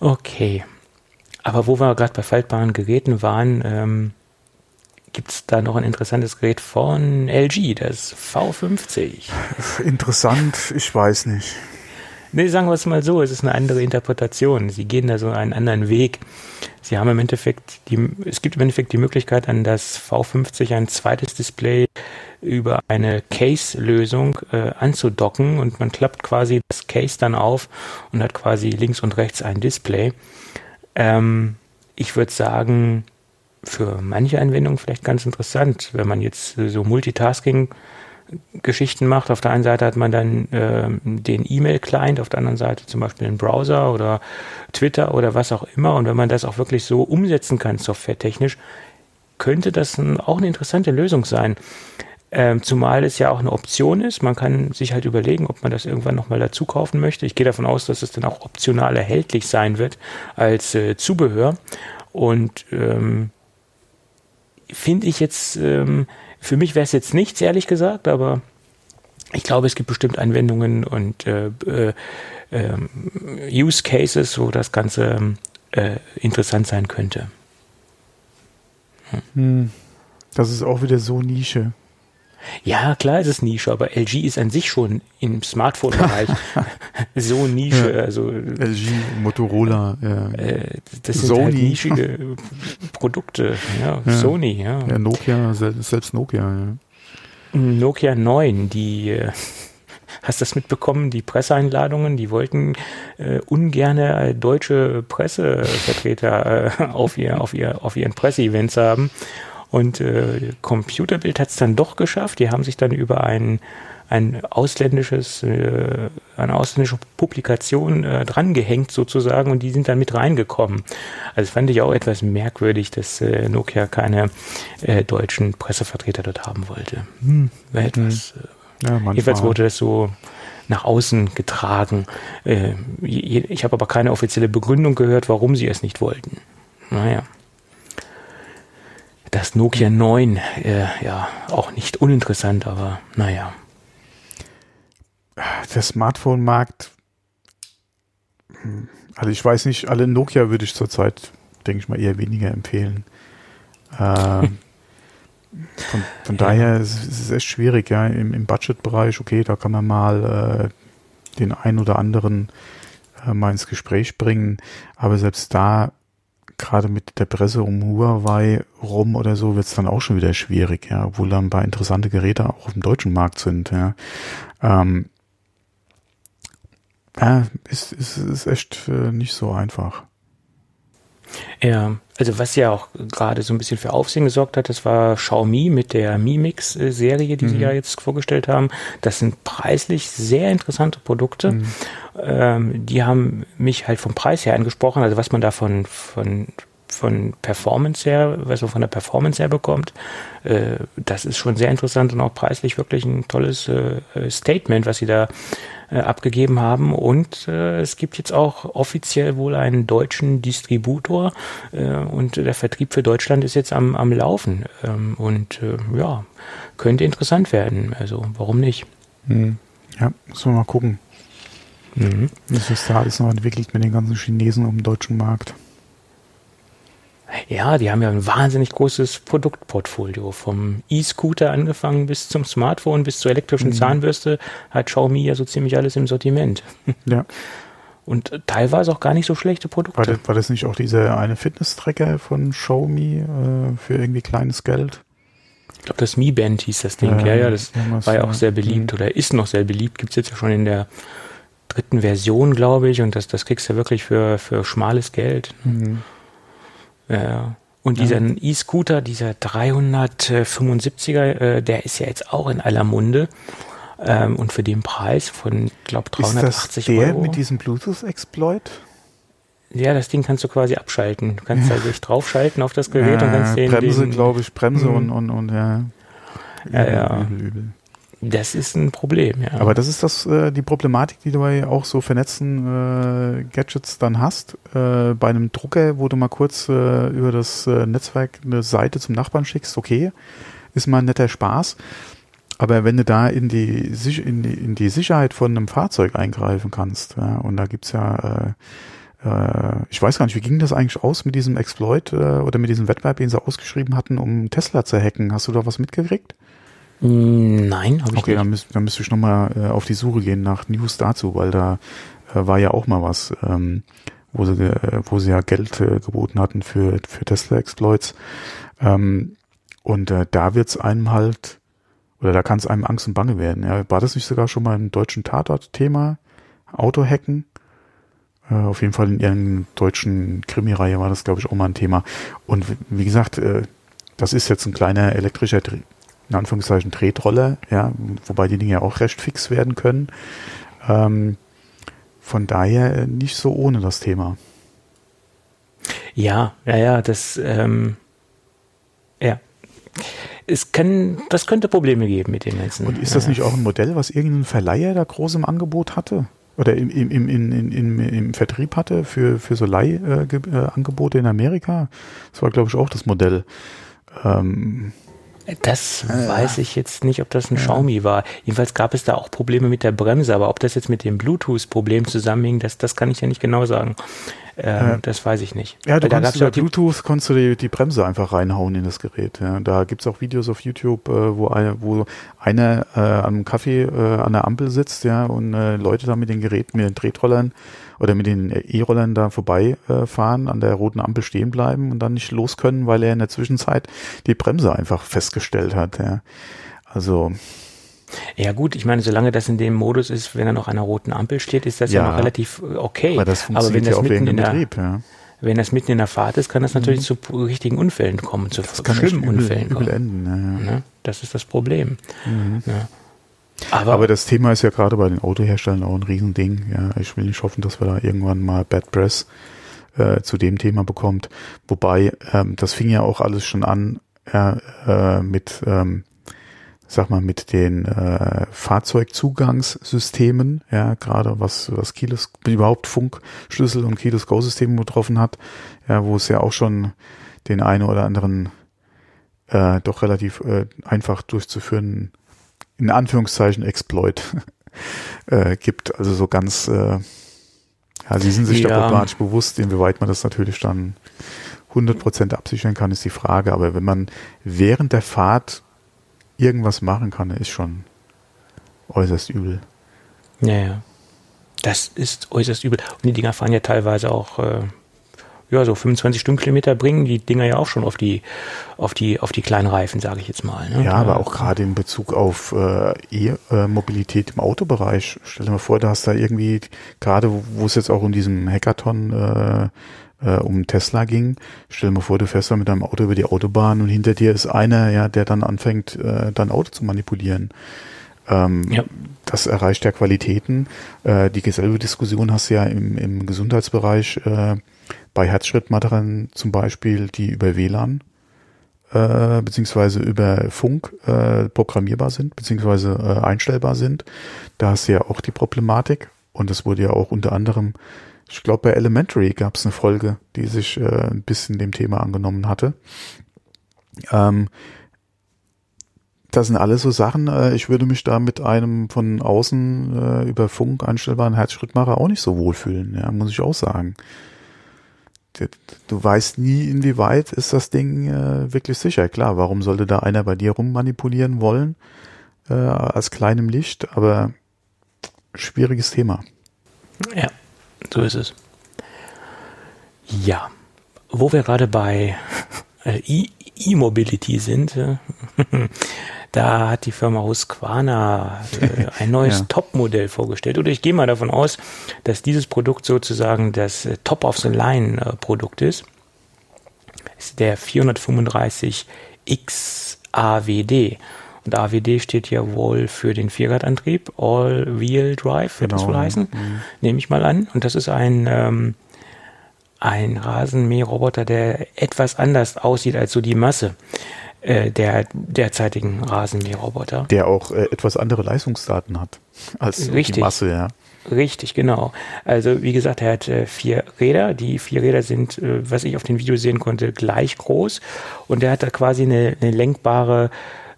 Okay. Aber wo wir gerade bei faltbaren Geräten waren, ähm, gibt es da noch ein interessantes Gerät von LG, das V50. Interessant, ich weiß nicht. Nee, sagen wir es mal so, es ist eine andere Interpretation. Sie gehen da so einen anderen Weg. Sie haben im Endeffekt, die, es gibt im Endeffekt die Möglichkeit, an das V50 ein zweites Display über eine Case-Lösung äh, anzudocken und man klappt quasi das Case dann auf und hat quasi links und rechts ein Display. Ähm, ich würde sagen, für manche Anwendungen vielleicht ganz interessant, wenn man jetzt so Multitasking Geschichten macht. Auf der einen Seite hat man dann äh, den E-Mail-Client, auf der anderen Seite zum Beispiel den Browser oder Twitter oder was auch immer. Und wenn man das auch wirklich so umsetzen kann, softwaretechnisch, könnte das ein, auch eine interessante Lösung sein. Ähm, zumal es ja auch eine Option ist. Man kann sich halt überlegen, ob man das irgendwann nochmal dazu kaufen möchte. Ich gehe davon aus, dass es dann auch optional erhältlich sein wird als äh, Zubehör. Und ähm, finde ich jetzt, ähm, für mich wäre es jetzt nichts, ehrlich gesagt, aber ich glaube, es gibt bestimmt Anwendungen und äh, äh, ähm, Use Cases, wo das Ganze äh, interessant sein könnte. Hm. Das ist auch wieder so Nische. Ja, klar ist es Nische, aber LG ist an sich schon im Smartphone-Bereich so Nische. Ja, also LG, Motorola, ja. äh, das sind halt Sony. nischige Produkte. Ja, Ja. Sony, ja. ja Nokia, sel- selbst Nokia. Ja. Nokia 9, die äh, hast du das mitbekommen, die Presseeinladungen, die wollten äh, ungerne äh, deutsche Pressevertreter äh, auf, ihr, auf, ihr, auf ihren Presseevents haben. Und äh, Computerbild hat es dann doch geschafft. Die haben sich dann über ein, ein ausländisches, äh, eine ausländische Publikation äh, drangehängt sozusagen und die sind dann mit reingekommen. Also fand ich auch etwas merkwürdig, dass äh, Nokia keine äh, deutschen Pressevertreter dort haben wollte. Hm, war etwas, äh, Ja, jedenfalls wurde das so nach außen getragen. Äh, ich habe aber keine offizielle Begründung gehört, warum sie es nicht wollten. Naja. Das Nokia 9, äh, ja, auch nicht uninteressant, aber naja. der Smartphone-Markt, hm, also ich weiß nicht, alle Nokia würde ich zurzeit, denke ich mal, eher weniger empfehlen. Ähm, von von Ja. daher ist es echt schwierig, ja, im, im Budgetbereich, okay, da kann man mal äh, den ein oder anderen äh, mal ins Gespräch bringen, aber selbst da, gerade mit der Presse um Huawei rum oder so, wird es dann auch schon wieder schwierig, ja, obwohl da ein paar interessante Geräte auch auf dem deutschen Markt sind, ja. Ähm, ja, ist, ist, ist echt äh, nicht so einfach. Ja, also was ja auch gerade so ein bisschen für Aufsehen gesorgt hat, das war Xiaomi mit der Mi Mix-Serie, die sie Mhm. ja jetzt vorgestellt haben. Das sind preislich sehr interessante Produkte. Mhm. Ähm, die haben mich halt vom Preis her angesprochen, also was man da von, von, von Performance her, was man von der Performance her bekommt, äh, das ist schon sehr interessant und auch preislich wirklich ein tolles äh, äh, Statement, was sie da äh, abgegeben haben. Und äh, es gibt jetzt auch offiziell wohl einen deutschen Distributor äh, und der Vertrieb für Deutschland ist jetzt am, am Laufen. Ähm, und äh, ja, könnte interessant werden. Also warum nicht? Mhm. Ja, müssen wir mal gucken, Mhm. wie sich da alles noch entwickelt mit den ganzen Chinesen auf dem deutschen Markt. Ja, die haben ja ein wahnsinnig großes Produktportfolio. Vom E-Scooter angefangen bis zum Smartphone, bis zur elektrischen Mhm. Zahnbürste hat Xiaomi ja so ziemlich alles im Sortiment. Ja, Und teilweise auch gar nicht so schlechte war Produkte. das, war das nicht auch dieser eine Fitness-Tracker von Xiaomi äh, für irgendwie kleines Geld? Ich glaube, das Mi Band hieß das Ding. Ja, ja, ja, das war ja ja. auch sehr beliebt Mhm. oder ist noch sehr beliebt. Gibt's jetzt ja schon in der dritten Version, glaube ich. Und das, das kriegst du wirklich für, für schmales Geld. Mhm. Ja, ja. Und Ja. dieser E-Scooter, dieser 375er, äh, der ist ja jetzt auch in aller Munde. Ähm, und für den Preis von, glaube Ist das 380 der Euro. mit diesem Bluetooth-Exploit? ja, das Ding kannst du quasi abschalten. Du kannst also dich draufschalten auf das Gerät und kannst den, Bremse, glaube ich, Bremse Mhm. und, und, und ja. Ja, ja. Übel, übel. Das ist ein Problem, ja. Aber das ist das äh, die Problematik, die du bei auch so vernetzten äh, Gadgets dann hast. Äh, bei einem Drucker, wo du mal kurz äh, über das äh, Netzwerk eine Seite zum Nachbarn schickst, okay, ist mal ein netter Spaß. Aber wenn du da in die, in die, in die Sicherheit von einem Fahrzeug eingreifen kannst, ja, und da gibt's ja, äh, ich weiß gar nicht, wie ging das eigentlich aus mit diesem Exploit oder mit diesem Wettbewerb, den sie ausgeschrieben hatten, um Tesla zu hacken? Hast du da was mitgekriegt? Mm, Nein, habe ich Okay, nicht. dann, müsst, dann müsste ich nochmal äh, auf die Suche gehen nach News dazu, weil da äh, war ja auch mal was, ähm, wo, sie, äh, wo sie ja Geld äh, geboten hatten für, für Tesla-Exploits. Ähm, und äh, da wird's einem halt, oder da kann es einem Angst und Bange werden. Ja. War das nicht sogar schon mal im deutschen Tatort-Thema? Autohacken? Äh, auf jeden Fall in ihren deutschen Krimireihe war das, glaube ich, auch mal ein Thema. Und wie- gesagt, äh, das ist jetzt ein kleiner elektrischer in Anführungszeichen Tretroller, ja, wobei die Dinge ja auch recht fix werden können. Ähm, von daher äh, nicht so ohne das Thema. Ja, ja, ja, das, ähm, ja. Es kann, das könnte Probleme geben mit den ganzen. Und ist das äh, nicht auch ein Modell, was irgendein Verleiher da groß im Angebot hatte? Oder im, im, im, im, im, im, Vertrieb hatte für, für so Leihangebote äh, Angebote in Amerika? Das war, glaube ich, auch das Modell. Ähm, Das äh, weiß ich jetzt nicht, ob das ein ja. Xiaomi war. Jedenfalls gab es da auch Probleme mit der Bremse, aber ob das jetzt mit dem Bluetooth-Problem zusammenhing, das, das kann ich ja nicht genau sagen. Ähm, ja. Das weiß ich nicht. Ja, du da konntest über Bluetooth konntest du die, die, Bremse einfach reinhauen in das Gerät. Ja. Da gibt's auch Videos auf YouTube, äh, wo, eine, wo einer äh, am Kaffee äh, an der Ampel sitzt ja, und äh, Leute da mit den Geräten, mit den Tretrollern oder mit den E-Rollern da vorbeifahren, äh, an der roten Ampel stehen bleiben und dann nicht los können, weil er in der Zwischenzeit die Bremse einfach festgestellt hat. Ja. Also ja gut, ich meine, solange das in dem Modus ist, wenn er noch an einer roten Ampel steht, ist das ja, ja noch relativ äh, okay. Aber das funktioniert Aber wenn das ja mitten in der, Betrieb, ja. Wenn das mitten in der Fahrt ist, kann das natürlich mhm. zu richtigen Unfällen kommen, zu das schlimmen übel, Unfällen übel kommen. Enden, ja. Ne? Das ist das Problem. Mhm. Aber, Aber, das Thema ist ja gerade bei den Autoherstellern auch ein Riesending. Ja, ich will nicht hoffen, dass wir da irgendwann mal Bad Press äh, zu dem Thema bekommt. Wobei, ähm, das fing ja auch alles schon an äh, mit ähm, sag mal, mit den äh, Fahrzeugzugangssystemen, ja, gerade was, was Keyless, überhaupt Funkschlüssel und Keyless Go-Systeme betroffen hat, ja, wo es ja auch schon den einen oder anderen äh, doch relativ äh, einfach durchzuführen, in Anführungszeichen Exploit äh, gibt. Also so ganz, äh, ja, sie sind sich ja. da problematisch bewusst, inwieweit man das natürlich dann 100% absichern kann, ist die Frage. Aber wenn man während der Fahrt irgendwas machen kann, ist schon äußerst übel. Ja, ja. Das ist äußerst übel. Und die Dinger fahren ja teilweise auch, äh, ja, so 25 Stundenkilometer bringen die Dinger ja auch schon auf die, auf die, auf die kleinen Reifen, sage ich jetzt mal. Ne? Ja, aber auch gerade in Bezug auf äh, E-Mobilität im Autobereich. Stell dir mal vor, da hast da irgendwie, gerade wo es jetzt auch in diesem Hackathon äh, äh, um Tesla ging. Stell dir mal vor, du fährst da mit deinem Auto über die Autobahn und hinter dir ist einer, ja, der dann anfängt, äh, dein Auto zu manipulieren. Ähm, ja. Das erreicht ja Qualitäten. Äh, die selbe Diskussion hast du ja im, im Gesundheitsbereich äh, bei Herzschrittmatern zum Beispiel, die über WLAN äh, beziehungsweise über Funk äh, programmierbar sind, beziehungsweise äh, einstellbar sind. Da hast du ja auch die Problematik. Und das wurde ja auch unter anderem ich glaube, bei Elementary gab es eine Folge, die sich äh, ein bisschen dem Thema angenommen hatte. Ähm, das sind alles so Sachen, äh, ich würde mich da mit einem von außen äh, über Funk einstellbaren Herzschrittmacher auch nicht so wohlfühlen, ja, muss ich auch sagen. Du weißt nie, inwieweit ist das Ding äh, wirklich sicher. Klar, warum sollte da einer bei dir rummanipulieren wollen, als kleinem Licht, aber schwieriges Thema. Ja. So ist es. Ja, wo wir gerade bei E-Mobility sind, da hat die Firma Husqvarna äh, ein neues ja. Top-Modell vorgestellt. Oder ich gehe mal davon aus, dass dieses Produkt sozusagen das Top-of-the-Line-Produkt ist. Das ist der 435 XAWD. Und AWD steht ja wohl für den Vierradantrieb, All-Wheel Drive, wird genau. das wohl heißen, mhm. nehme ich mal an. Und das ist ein, ähm, ein Rasenmäherroboter, der etwas anders aussieht als so die Masse äh, der derzeitigen Rasenmäherroboter. Der auch äh, etwas andere Leistungsdaten hat als Richtig. die Masse, ja. Richtig, genau. Also wie gesagt, er hat äh, vier Räder. Die vier Räder sind, äh, was ich auf dem Video sehen konnte, gleich groß. Und er hat da quasi eine, eine lenkbare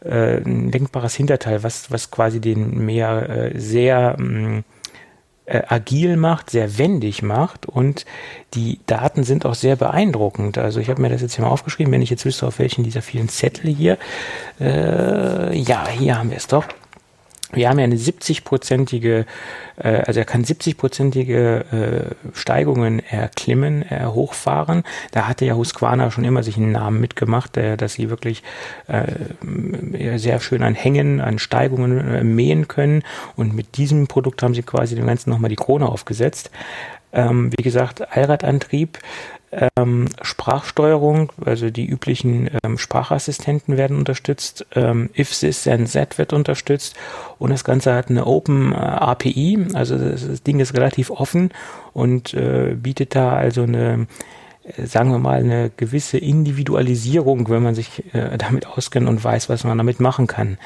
äh, ein lenkbares Hinterteil, was, was quasi den Meer äh, sehr mm, äh, agil macht, sehr wendig macht und die Daten sind auch sehr beeindruckend. Also ich habe mir das jetzt hier mal aufgeschrieben, wenn ich jetzt wüsste, auf welchen dieser vielen Zettel hier. Äh, ja, hier haben wir es doch. Wir haben ja eine 70-prozentige, äh, also er kann 70-prozentige äh, Steigungen erklimmen, äh, hochfahren. Da hatte ja Husqvarna schon immer sich einen Namen mitgemacht, äh, dass sie wirklich äh, sehr schön an Hängen, an Steigungen äh, mähen können. Und mit diesem Produkt haben sie quasi dem Ganzen nochmal die Krone aufgesetzt. Ähm, wie gesagt, Allradantrieb, ähm, Sprachsteuerung, also die üblichen ähm, Sprachassistenten werden unterstützt, ähm, if this then that wird unterstützt und das Ganze hat eine Open äh, API, also das, das, Ding ist relativ offen und äh, bietet da also eine äh, sagen wir mal, eine gewisse Individualisierung, wenn man sich äh, damit auskennt und weiß, was man damit machen kann.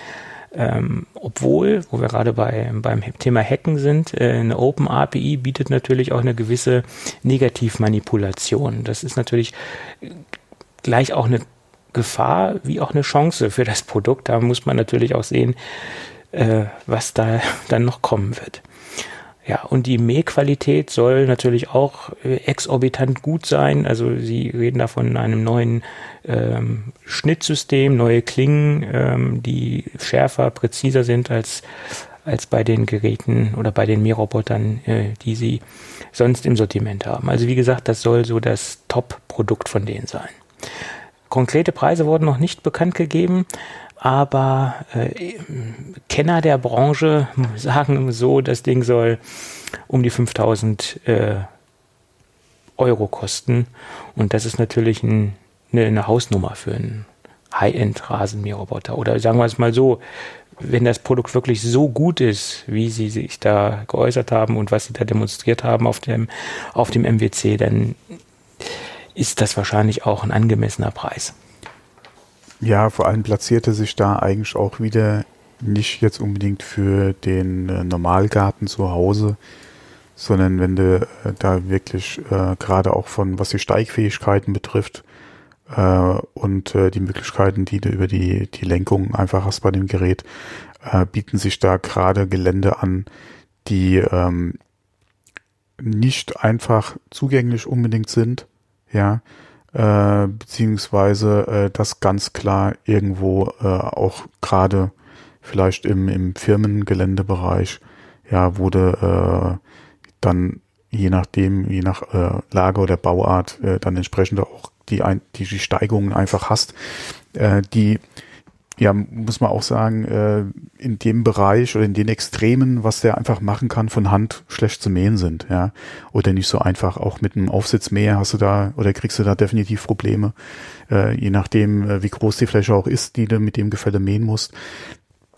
Ähm, obwohl, wo wir gerade bei, beim Thema Hacken sind, äh, eine Open API bietet natürlich auch eine gewisse Negativmanipulation. Das ist natürlich gleich auch eine Gefahr wie auch eine Chance für das Produkt. Da muss man natürlich auch sehen, äh, was da dann noch kommen wird. Ja, und die Mähqualität soll natürlich auch äh, exorbitant gut sein. Also Sie reden da von einem neuen ähm, Schnittsystem, neue Klingen, ähm, die schärfer, präziser sind als, als bei den Geräten oder bei den Mährobotern, äh, die Sie sonst im Sortiment haben. Also wie gesagt, das soll so das Top-Produkt von denen sein. Konkrete Preise wurden noch nicht bekannt gegeben aber äh, Kenner der Branche sagen so, das Ding soll um die 5000 äh, Euro kosten und das ist natürlich ein, eine, eine Hausnummer für einen High-End-Rasenmäherroboter. Oder sagen wir es mal so, wenn das Produkt wirklich so gut ist, wie sie sich da geäußert haben und was sie da demonstriert haben auf dem, auf dem MWC, dann ist das wahrscheinlich auch ein angemessener Preis. Ja, vor allem platzierte sich da eigentlich auch wieder nicht jetzt unbedingt für den äh, Normalgarten zu Hause, sondern wenn du äh, da wirklich äh, gerade auch von was die Steigfähigkeiten betrifft äh, und äh, die Möglichkeiten, die du über die, die Lenkung einfach hast bei dem Gerät, äh, bieten sich da gerade Gelände an, die ähm, nicht einfach zugänglich unbedingt sind, ja, äh, beziehungsweise äh, das ganz klar irgendwo äh, auch gerade vielleicht im, im Firmengeländebereich, ja, wurde äh, dann je nachdem, je nach äh, Lage oder Bauart, äh, dann entsprechend auch die, die, die Steigungen einfach hast, äh, die ja, muss man auch sagen, äh, in dem Bereich oder in den Extremen, was der einfach machen kann, von Hand schlecht zu mähen sind, ja. Oder nicht so einfach. Auch mit einem Aufsitzmäher hast du da oder kriegst du da definitiv Probleme, äh, je nachdem, äh, wie groß die Fläche auch ist, die du mit dem Gefälle mähen musst.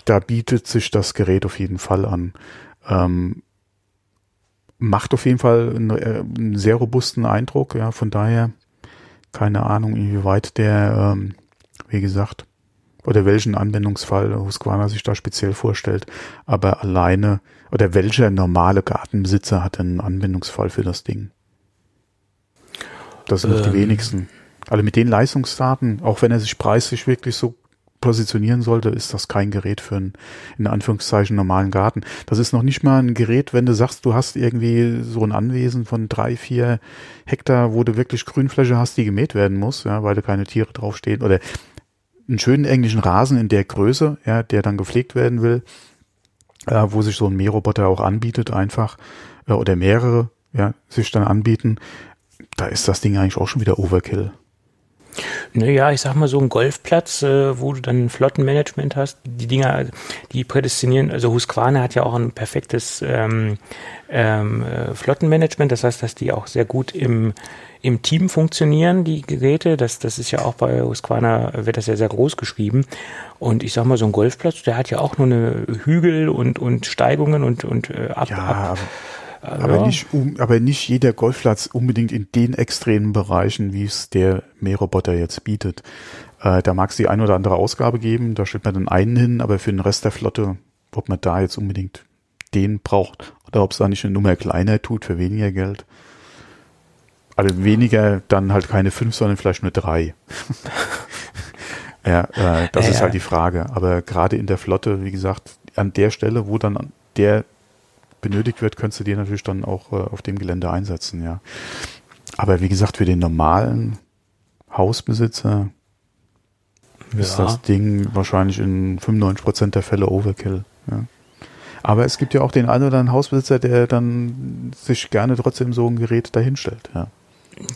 Da bietet sich das Gerät auf jeden Fall an. Ähm, macht auf jeden Fall einen, äh, einen, sehr robusten Eindruck, ja. Von daher, keine Ahnung, inwieweit der, ähm, wie gesagt, oder welchen Anwendungsfall Husqvarna sich da speziell vorstellt, aber alleine oder welcher normale Gartenbesitzer hat einen Anwendungsfall für das Ding? Das sind ähm. die wenigsten. Also mit den Leistungsdaten, auch wenn er sich preislich wirklich so positionieren sollte, ist das kein Gerät für einen, in Anführungszeichen, normalen Garten. Das ist noch nicht mal ein Gerät, wenn du sagst, du hast irgendwie so ein Anwesen von drei, vier Hektar, wo du wirklich Grünfläche hast, die gemäht werden muss, ja, weil da keine Tiere draufstehen oder einen schönen englischen Rasen in der Größe, ja, der dann gepflegt werden will, äh, wo sich so ein Mähroboter auch anbietet, einfach, äh, oder mehrere, ja, sich dann anbieten, da ist das Ding eigentlich auch schon wieder Overkill. Naja, ich sag mal so ein Golfplatz, äh, wo du dann ein Flottenmanagement hast. Die Dinger, die prädestinieren, also Husqvarna hat ja auch ein perfektes ähm, ähm, äh, Flottenmanagement, das heißt, dass die auch sehr gut im im Team funktionieren, die Geräte. Das, das ist ja auch bei Husqvarna, wird das ja sehr groß geschrieben. Und ich sag mal, so ein Golfplatz, der hat ja auch nur eine Hügel und, und Steigungen und, und äh, ab, ja, ab. Aber, aber, nicht, um, aber nicht jeder Golfplatz unbedingt in den extremen Bereichen, wie es der Mähroboter jetzt bietet. Äh, da mag es die ein oder andere Ausgabe geben, da stellt man dann einen hin, aber für den Rest der Flotte, ob man da jetzt unbedingt den braucht oder ob es da nicht eine Nummer kleiner tut für weniger Geld. Also weniger, dann halt keine fünf, sondern vielleicht nur drei. ja, äh, das ja, ist halt die Frage. Aber gerade in der Flotte, wie gesagt, an der Stelle, wo dann der benötigt wird, könntest du den natürlich dann auch äh, auf dem Gelände einsetzen, ja. Aber wie gesagt, für den normalen Hausbesitzer ja. ist das Ding wahrscheinlich in 95% der Fälle Overkill. Ja. Aber es gibt ja auch den einen oder anderen Hausbesitzer, der dann sich gerne trotzdem so ein Gerät dahinstellt. Ja.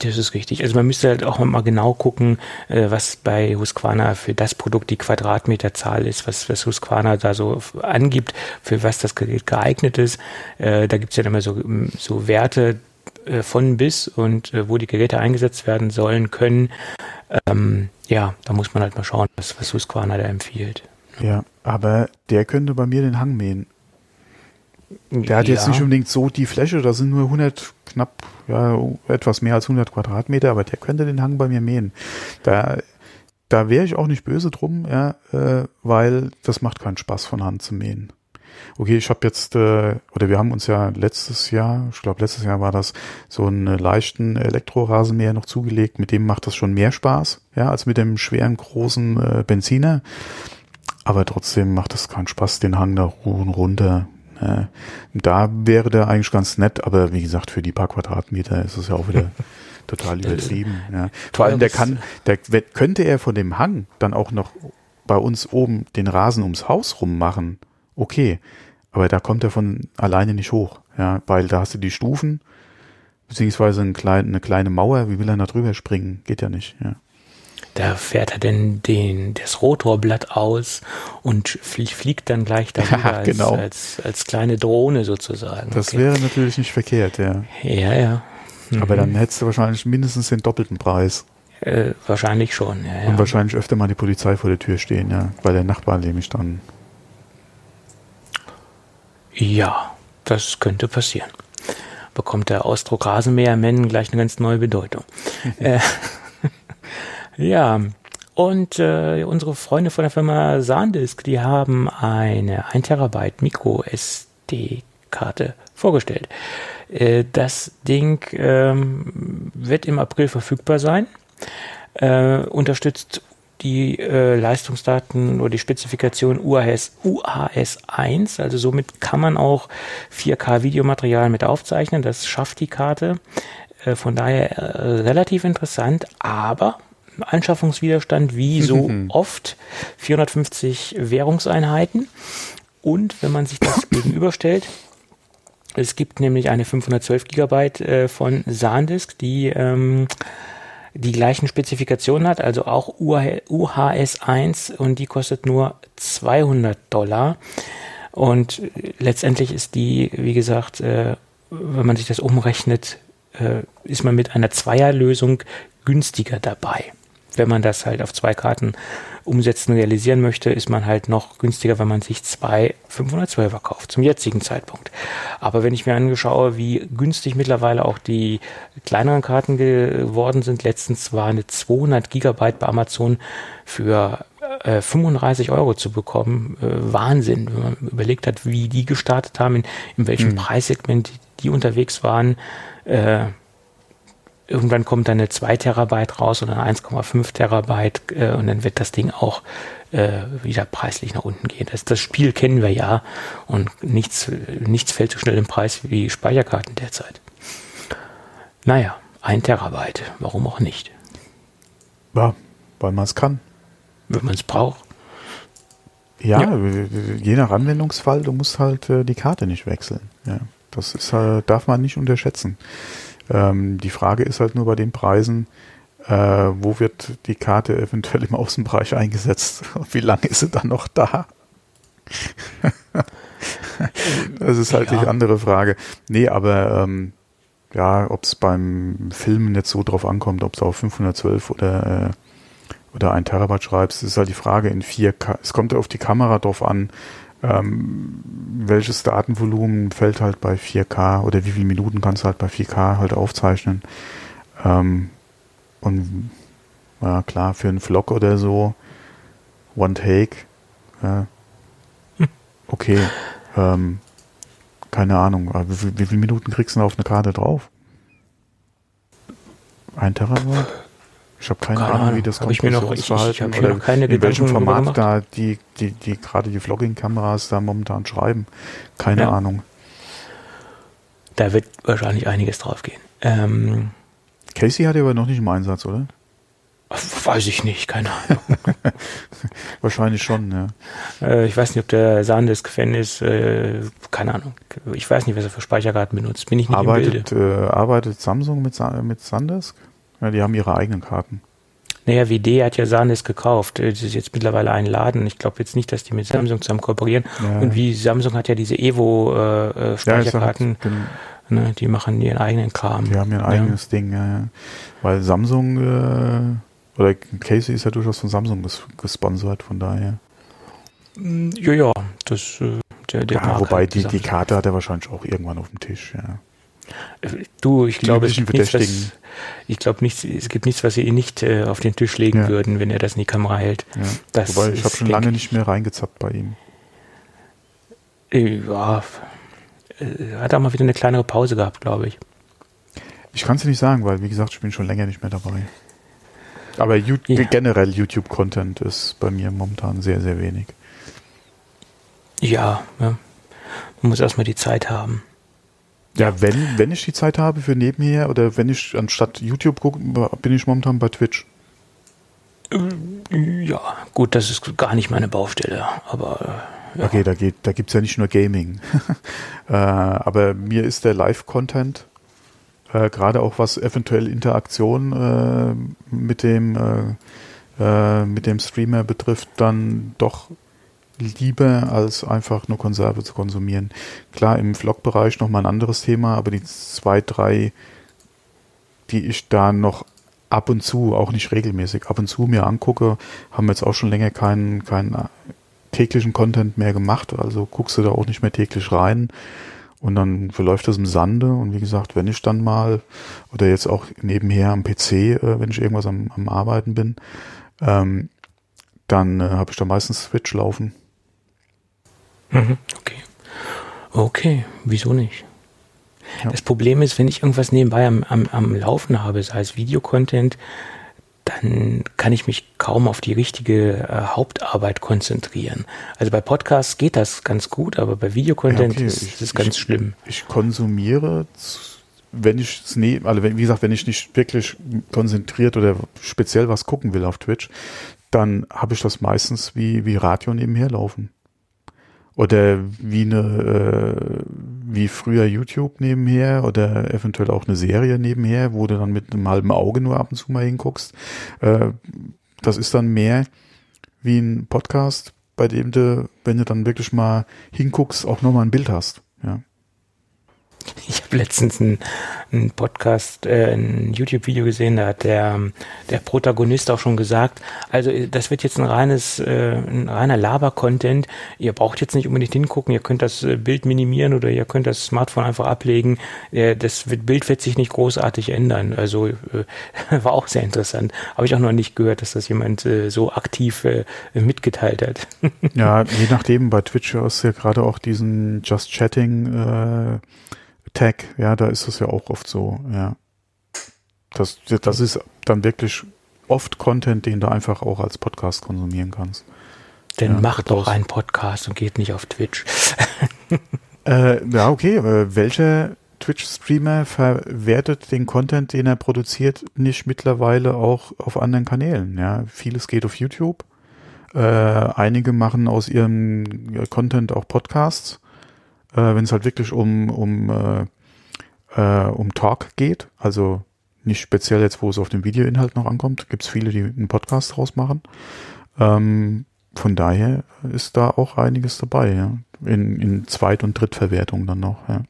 Das ist richtig. Also man müsste halt auch mal genau gucken, äh, was bei Husqvarna für das Produkt die Quadratmeterzahl ist, was, was Husqvarna da so angibt, für was das Gerät geeignet ist. Äh, da gibt es ja immer so, so Werte äh, von bis und wo die Geräte eingesetzt werden sollen können. Ähm, ja, da muss man halt mal schauen, was, was Husqvarna da empfiehlt. Ja, aber der könnte bei mir den Hang mähen. Der hat ja. jetzt nicht unbedingt so die Fläche, da sind nur 100, knapp, ja, etwas mehr als 100 Quadratmeter, aber der könnte den Hang bei mir mähen. Da, da wäre ich auch nicht böse drum, ja, äh, weil das macht keinen Spaß von Hand zu mähen. Okay, ich habe jetzt, äh, oder wir haben uns ja letztes Jahr, ich glaube letztes Jahr war das, so einen leichten Elektrorasenmäher noch zugelegt. Mit dem macht das schon mehr Spaß, ja, als mit dem schweren, großen äh, Benziner. Aber trotzdem macht das keinen Spaß, den Hang da runter. Ne? Da wäre der eigentlich ganz nett, aber wie gesagt, für die paar Quadratmeter ist es ja auch wieder total übertrieben. Ja. Vor allem, der kann, der könnte er von dem Hang dann auch noch bei uns oben den Rasen ums Haus rum machen. Okay, aber da kommt er von alleine nicht hoch, ja, weil da hast du die Stufen, beziehungsweise ein klein, eine kleine Mauer, wie will er da drüber springen? Geht ja nicht, ja. Da fährt er denn den, das Rotorblatt aus und fliegt dann gleich darüber als, genau. als, als, kleine Drohne sozusagen. Das okay. wäre natürlich nicht verkehrt, ja. Ja, ja. Mhm. Aber dann hättest du wahrscheinlich mindestens den doppelten Preis. Äh, wahrscheinlich schon, ja, ja. Und wahrscheinlich öfter mal die Polizei vor der Tür stehen, ja, weil der Nachbar nämlich dann ja, das könnte passieren. Bekommt der Ausdruck Rasenmähermann gleich eine ganz neue Bedeutung. äh, ja, und äh, unsere Freunde von der Firma SanDisk, die haben eine 1 Terabyte Micro SD-Karte vorgestellt. Äh, das Ding ähm, wird im April verfügbar sein. Äh, unterstützt die äh, Leistungsdaten oder die Spezifikation UHS, UHS 1. Also somit kann man auch 4K-Videomaterial mit aufzeichnen. Das schafft die Karte. Äh, von daher äh, relativ interessant, aber Anschaffungswiderstand wie so oft 450 Währungseinheiten. Und wenn man sich das gegenüberstellt, es gibt nämlich eine 512 Gigabyte äh, von SanDisk, die ähm, die gleichen Spezifikationen hat, also auch UHS 1 und die kostet nur 200 Dollar. Und letztendlich ist die, wie gesagt, äh, wenn man sich das umrechnet, äh, ist man mit einer Zweierlösung günstiger dabei. Wenn man das halt auf zwei Karten umsetzen, realisieren möchte, ist man halt noch günstiger, wenn man sich zwei 512er kauft, zum jetzigen Zeitpunkt. Aber wenn ich mir anschaue, wie günstig mittlerweile auch die kleineren Karten geworden sind, letztens war eine 200 Gigabyte bei Amazon für äh, 35 Euro zu bekommen, äh, Wahnsinn, wenn man überlegt hat, wie die gestartet haben, in, in welchem mhm. Preissegment die, die unterwegs waren. Äh, irgendwann kommt dann eine 2 Terabyte raus oder eine 1,5 Terabyte äh, und dann wird das Ding auch äh, wieder preislich nach unten gehen. Das, das Spiel kennen wir ja und nichts, nichts fällt so schnell im Preis wie Speicherkarten derzeit. Naja, ein Terabyte, warum auch nicht? Ja, weil man es kann. Wenn man es braucht. Ja, ja, je nach Anwendungsfall, du musst halt äh, die Karte nicht wechseln. Ja, das ist, äh, darf man nicht unterschätzen. Ähm, die Frage ist halt nur bei den Preisen, äh, wo wird die Karte eventuell im Außenbereich eingesetzt und wie lange ist sie dann noch da? das ist halt ja. die andere Frage. Nee, aber ähm, ja, ob es beim Filmen jetzt so drauf ankommt, ob es auf 512 oder, äh, oder 1 Terabyte schreibst, ist halt die Frage in 4K. Es kommt auf die Kamera drauf an, ähm, welches Datenvolumen fällt halt bei 4K oder wie viele Minuten kannst du halt bei 4K halt aufzeichnen. Ähm, und ja klar, für einen Vlog oder so, One Take, ja, okay, ähm, keine Ahnung, wie, wie viele Minuten kriegst du auf eine Karte drauf? Ein Terabyte? Ich habe keine, keine, Ahnung, wie das Kompressionsverhalten ich, ich, ich oder keine in welchem Format da die, die, die gerade die Vlogging-Kameras da momentan schreiben. Keine ja. Ahnung. Da wird wahrscheinlich einiges drauf gehen. Ähm, Casey hat ja aber noch nicht im Einsatz, oder? Weiß ich nicht, keine Ahnung. Wahrscheinlich schon, ja. Äh, ich weiß nicht, ob der Sandisk-Fan ist, äh, keine Ahnung. Ich weiß nicht, was er für Speicherkarten benutzt. Bin ich nicht arbeitet, im Bilde. Äh, arbeitet Samsung mit, mit Sandisk? Ja, die haben ihre eigenen Karten. Naja, WD hat ja Sanis gekauft. Das ist jetzt mittlerweile ein Laden. Ich glaube jetzt nicht, dass die mit Samsung zusammen kooperieren. Ja. Und wie Samsung hat ja diese Evo-Speicherkarten. Äh, ja, ne, die machen ihren eigenen Kram. Die haben ihr eigenes Ding, ja. Weil Samsung äh, oder Casey ist ja durchaus von Samsung ges gesponsert, von daher. Ja, ja, das äh, der, der wobei die, die Karte hat er wahrscheinlich auch irgendwann auf dem Tisch, ja. Du, ich glaube, es, ich glaube nichts, es gibt nichts, was sie nicht äh, auf den Tisch legen ja. würden, wenn er das in die Kamera hält. Ja. Wobei ich habe schon lange nicht mehr reingezappt bei ihm. Ja, äh, hat auch mal wieder eine kleinere Pause gehabt, glaube ich. Ich kann es dir nicht sagen, weil, wie gesagt, ich bin schon länger nicht mehr dabei. Aber you ja. generell YouTube-Content ist bei mir momentan sehr, sehr wenig. Ja, ja. man muss erstmal die Zeit haben. Ja, wenn, wenn ich die Zeit habe für nebenher oder wenn ich anstatt YouTube gucke, bin ich momentan bei Twitch. Ja, gut, das ist gar nicht meine Baustelle, aber. Äh, ja. Okay, da, geht, da gibt es ja nicht nur Gaming. äh, aber mir ist der Live-Content, äh, gerade auch was eventuell Interaktion äh, mit, dem, äh, äh, mit dem Streamer betrifft, dann doch lieber als einfach nur Konserve zu konsumieren. Klar, im Vlog-Bereich nochmal ein anderes Thema, aber die zwei, drei, die ich da noch ab und zu, auch nicht regelmäßig, ab und zu mir angucke, haben jetzt auch schon länger keinen, keinen täglichen Content mehr gemacht, also guckst du da auch nicht mehr täglich rein. Und dann verläuft das im Sande. Und wie gesagt, wenn ich dann mal oder jetzt auch nebenher am PC, äh, wenn ich irgendwas am, am Arbeiten bin, ähm, dann äh, habe ich da meistens Switch laufen Mhm, okay. Okay, wieso nicht? Ja. Das Problem ist, wenn ich irgendwas nebenbei am, am, am Laufen habe, sei es Videocontent, dann kann ich mich kaum auf die richtige äh, Hauptarbeit konzentrieren. Also bei Podcasts geht das ganz gut, aber bei Videocontent ja, okay. ist es ganz ich, schlimm. Ich konsumiere, wenn ich es nie, also wenn, wie gesagt, wenn ich nicht wirklich konzentriert oder speziell was gucken will auf Twitch, dann habe ich das meistens wie, wie Radio nebenher laufen. Oder wie eine, äh, wie früher YouTube nebenher oder eventuell auch eine Serie nebenher, wo du dann mit einem halben Auge nur ab und zu mal hinguckst. Äh, das ist dann mehr wie ein Podcast, bei dem du, wenn du dann wirklich mal hinguckst, auch nochmal ein Bild hast. Ja. Ich habe letztens ein, ein Podcast, äh, ein YouTube-Video gesehen, da hat der, der Protagonist auch schon gesagt, also äh, das wird jetzt ein reines, äh, ein reiner Laber-Content. Ihr braucht jetzt nicht unbedingt hingucken, ihr könnt das äh, Bild minimieren oder ihr könnt das Smartphone einfach ablegen. Äh, das wird, Bild wird sich nicht großartig ändern. Also äh, war auch sehr interessant. Habe ich auch noch nicht gehört, dass das jemand äh, so aktiv äh, mitgeteilt hat. ja, je nachdem, bei Twitch ist ja gerade auch diesen Just Chatting äh, Tag, ja, da ist es ja auch oft so, ja. Das, das ist dann wirklich oft Content, den du einfach auch als Podcast konsumieren kannst. Denn ja, macht doch einen Podcast und geht nicht auf Twitch. äh, ja, okay. Äh, welcher Twitch-Streamer verwertet den Content, den er produziert, nicht mittlerweile auch auf anderen Kanälen? Ja, vieles geht auf YouTube. Äh, einige machen aus ihrem Content auch Podcasts äh, wenn es halt wirklich um, um, äh, äh, um Talk geht, also nicht speziell jetzt, wo es auf den Videoinhalt noch ankommt, gibt es viele, die einen Podcast draus machen. Ähm, von daher ist da auch einiges dabei, ja. In, in Zweit- und Drittverwertung dann noch, ja.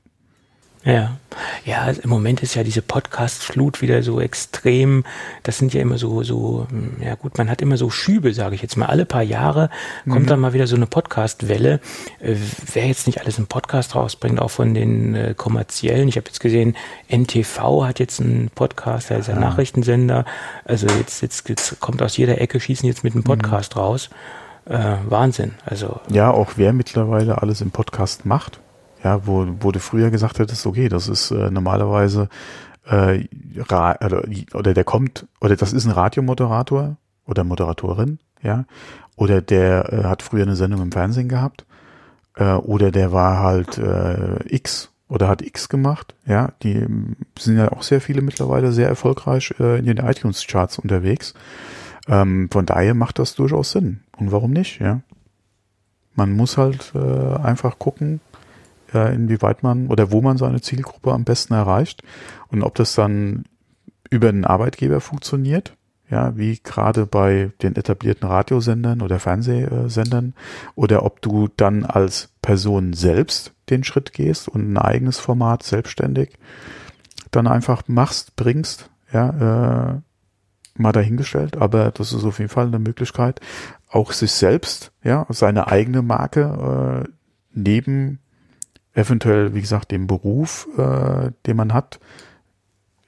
Ja, ja, im Moment ist ja diese Podcast-Flut wieder so extrem. Das sind ja immer so, so, ja gut, man hat immer so Schübe, sage ich jetzt mal. Alle paar Jahre kommt mhm. dann mal wieder so eine Podcast-Welle. Äh, wer jetzt nicht alles einen Podcast rausbringt, auch von den äh, kommerziellen. Ich habe jetzt gesehen, NTV hat jetzt einen Podcast, der ist ein ja. Nachrichtensender. Also jetzt, jetzt, jetzt kommt aus jeder Ecke, schießen jetzt mit einem mhm. Podcast mhm. raus. Äh, Wahnsinn. Also ja, auch wer mittlerweile alles im Podcast macht. Ja, wo, wo du früher gesagt hättest, okay, das ist äh, normalerweise äh, Ra oder, oder der kommt, oder das ist ein Radiomoderator oder Moderatorin, ja, oder der äh, hat früher eine Sendung im Fernsehen gehabt, äh, oder der war halt äh, X oder hat X gemacht, ja, die sind ja auch sehr viele mittlerweile sehr erfolgreich äh, in den iTunes-Charts unterwegs. Ähm, von daher macht das durchaus Sinn. Und warum nicht, ja? Man muss halt äh, einfach gucken, äh, inwieweit man oder wo man seine Zielgruppe am besten erreicht und ob das dann über den Arbeitgeber funktioniert, ja, wie gerade bei den etablierten Radiosendern oder Fernsehsendern, oder ob du dann als Person selbst den Schritt gehst und ein eigenes Format selbstständig dann einfach machst, bringst, ja, äh, mal dahingestellt, aber das ist auf jeden Fall eine Möglichkeit, auch sich selbst, ja, seine eigene Marke äh, neben eventuell, wie gesagt, dem Beruf, äh, den man hat,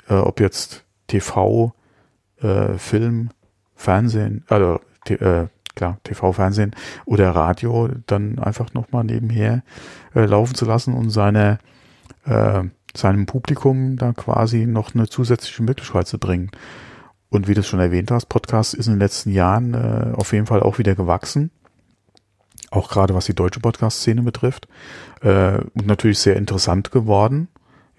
äh, ob jetzt TV, äh, Film, Fernsehen, also äh, klar, TV, Fernsehen oder Radio dann einfach nochmal nebenher äh, laufen zu lassen und seine, äh, seinem Publikum da quasi noch eine zusätzliche Möglichkeit zu bringen. Und wie du es schon erwähnt hast, Podcast ist in den letzten Jahren äh, auf jeden Fall auch wieder gewachsen. Auch gerade was die deutsche Podcast-Szene betrifft. Äh, und natürlich sehr interessant geworden.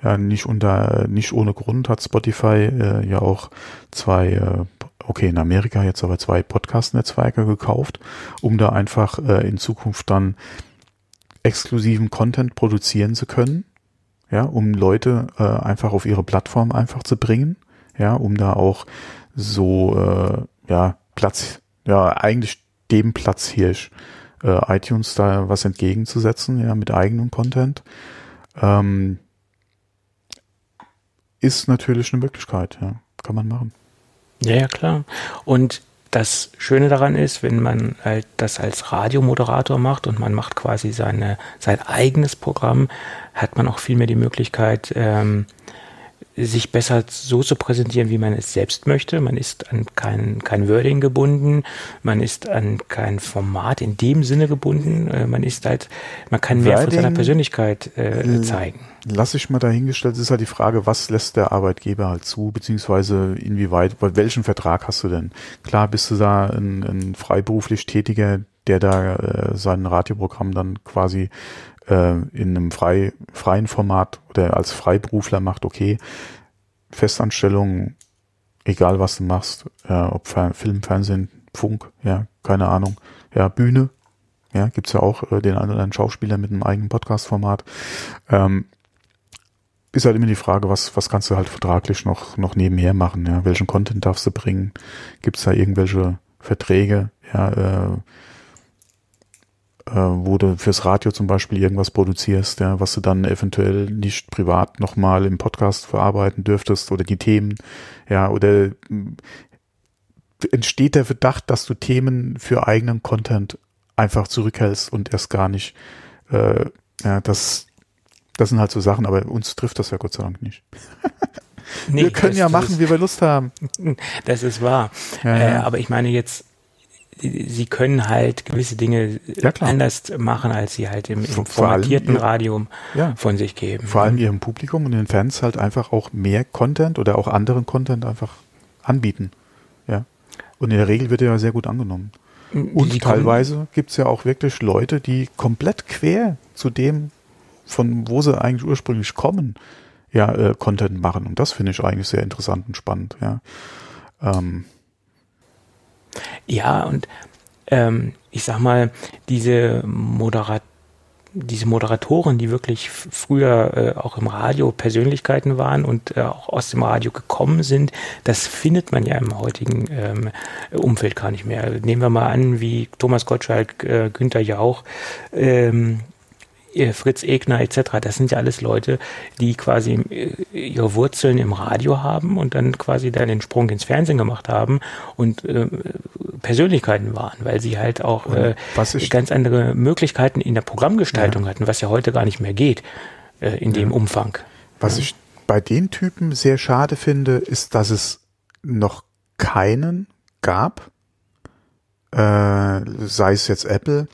Ja, nicht unter, nicht ohne Grund hat Spotify äh, ja auch zwei, äh, okay, in Amerika jetzt aber zwei Podcast-Netzwerke gekauft, um da einfach äh, in Zukunft dann exklusiven Content produzieren zu können. Ja, um Leute äh, einfach auf ihre Plattform einfach zu bringen. Ja, um da auch so, äh, ja, Platz, ja, eigentlich dem Platzhirsch äh, iTunes da was entgegenzusetzen, ja, mit eigenem Content. Ähm, ist natürlich eine Möglichkeit, ja. Kann man machen. Ja, ja, klar. Und das Schöne daran ist, wenn man halt das als Radiomoderator macht und man macht quasi seine, sein eigenes Programm, hat man auch viel mehr die Möglichkeit, ähm, sich besser so zu präsentieren, wie man es selbst möchte. Man ist an kein, kein Wording gebunden, man ist an kein Format in dem Sinne gebunden. Äh, man ist halt, man kann mehr Wording, von seiner Persönlichkeit äh, zeigen. Lass ich mal dahingestellt, ist halt die Frage, was lässt der Arbeitgeber halt zu, beziehungsweise inwieweit, bei welchem Vertrag hast du denn? Klar bist du da ein, ein freiberuflich Tätiger, der da äh, sein Radioprogramm dann quasi äh, in einem frei, freien Format oder als Freiberufler macht, okay, Festanstellung, egal was du machst, äh, ob Film, Fernsehen, Funk, ja, keine Ahnung, ja, Bühne, ja, gibt's ja auch äh, den einen oder anderen Schauspieler mit einem eigenen Podcast-Format. Ähm, ist halt immer die Frage, was, was kannst du halt vertraglich noch, noch nebenher machen, ja, welchen Content darfst du bringen? Gibt's da irgendwelche Verträge, ja, äh, äh, wo du fürs Radio zum Beispiel irgendwas produzierst, ja, was du dann eventuell nicht privat nochmal im Podcast verarbeiten dürftest oder die Themen, ja, oder äh, entsteht der Verdacht, dass du Themen für eigenen Content einfach zurückhältst und erst gar nicht, äh, ja, das, das sind halt so Sachen, aber uns trifft das ja Gott sei Dank nicht. Nee, wir können ja machen, wie wir Lust haben. Das ist wahr. Ja, ja. Äh, aber ich meine jetzt sie können halt gewisse Dinge ja, anders machen, als sie halt im, im formatierten ihr, Radio ja, von sich geben. Vor allem ihrem Publikum und den Fans halt einfach auch mehr Content oder auch anderen Content einfach anbieten. Ja. Und in der Regel wird er ja sehr gut angenommen. Und die teilweise gibt es ja auch wirklich Leute, die komplett quer zu dem, von wo sie eigentlich ursprünglich kommen, ja, äh, Content machen. Und das finde ich eigentlich sehr interessant und spannend, ja. Ähm, ja, und ähm, ich sag mal, diese Moderat diese Moderatoren, die wirklich früher äh, auch im Radio Persönlichkeiten waren und äh, auch aus dem Radio gekommen sind, das findet man ja im heutigen ähm, Umfeld gar nicht mehr. Nehmen wir mal an, wie Thomas Gottschalk, äh, Günther Jauch, ähm, Fritz Egner etc., das sind ja alles Leute, die quasi äh, ihre Wurzeln im Radio haben und dann quasi dann den Sprung ins Fernsehen gemacht haben und äh, Persönlichkeiten waren, weil sie halt auch äh, ganz andere Möglichkeiten in der Programmgestaltung ja. hatten, was ja heute gar nicht mehr geht äh, in ja. dem Umfang. Was ja. ich bei den Typen sehr schade finde, ist, dass es noch keinen gab, äh, sei es jetzt Apple,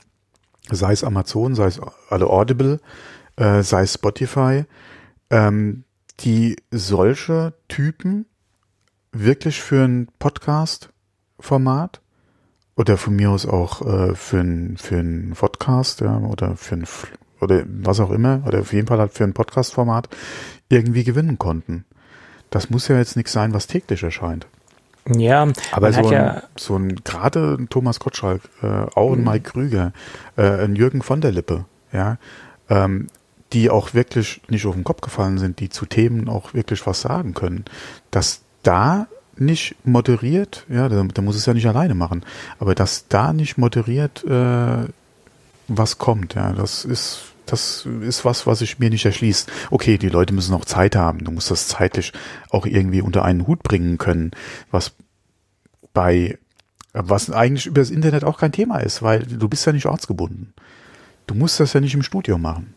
sei es Amazon, sei es alle Audible, äh, sei es Spotify, ähm, die solche Typen wirklich für ein Podcast-Format oder von mir aus auch äh, für ein für ein Podcast ja, oder für ein oder was auch immer oder auf jeden Fall halt für ein Podcast-Format irgendwie gewinnen konnten. Das muss ja jetzt nichts sein, was täglich erscheint. Ja, aber so ein, ja so ein gerade ein Thomas Gottschalk, äh, auch ein mhm. Mike Krüger, äh, ein Jürgen von der Lippe, ja, ähm, die auch wirklich nicht auf den Kopf gefallen sind, die zu Themen auch wirklich was sagen können, dass da nicht moderiert, ja, da, da muss es ja nicht alleine machen, aber dass da nicht moderiert äh, was kommt, ja, das ist das ist was, was ich mir nicht erschließt. Okay, die Leute müssen auch Zeit haben. Du musst das zeitlich auch irgendwie unter einen Hut bringen können, was bei, was eigentlich über das Internet auch kein Thema ist, weil du bist ja nicht ortsgebunden. Du musst das ja nicht im Studio machen.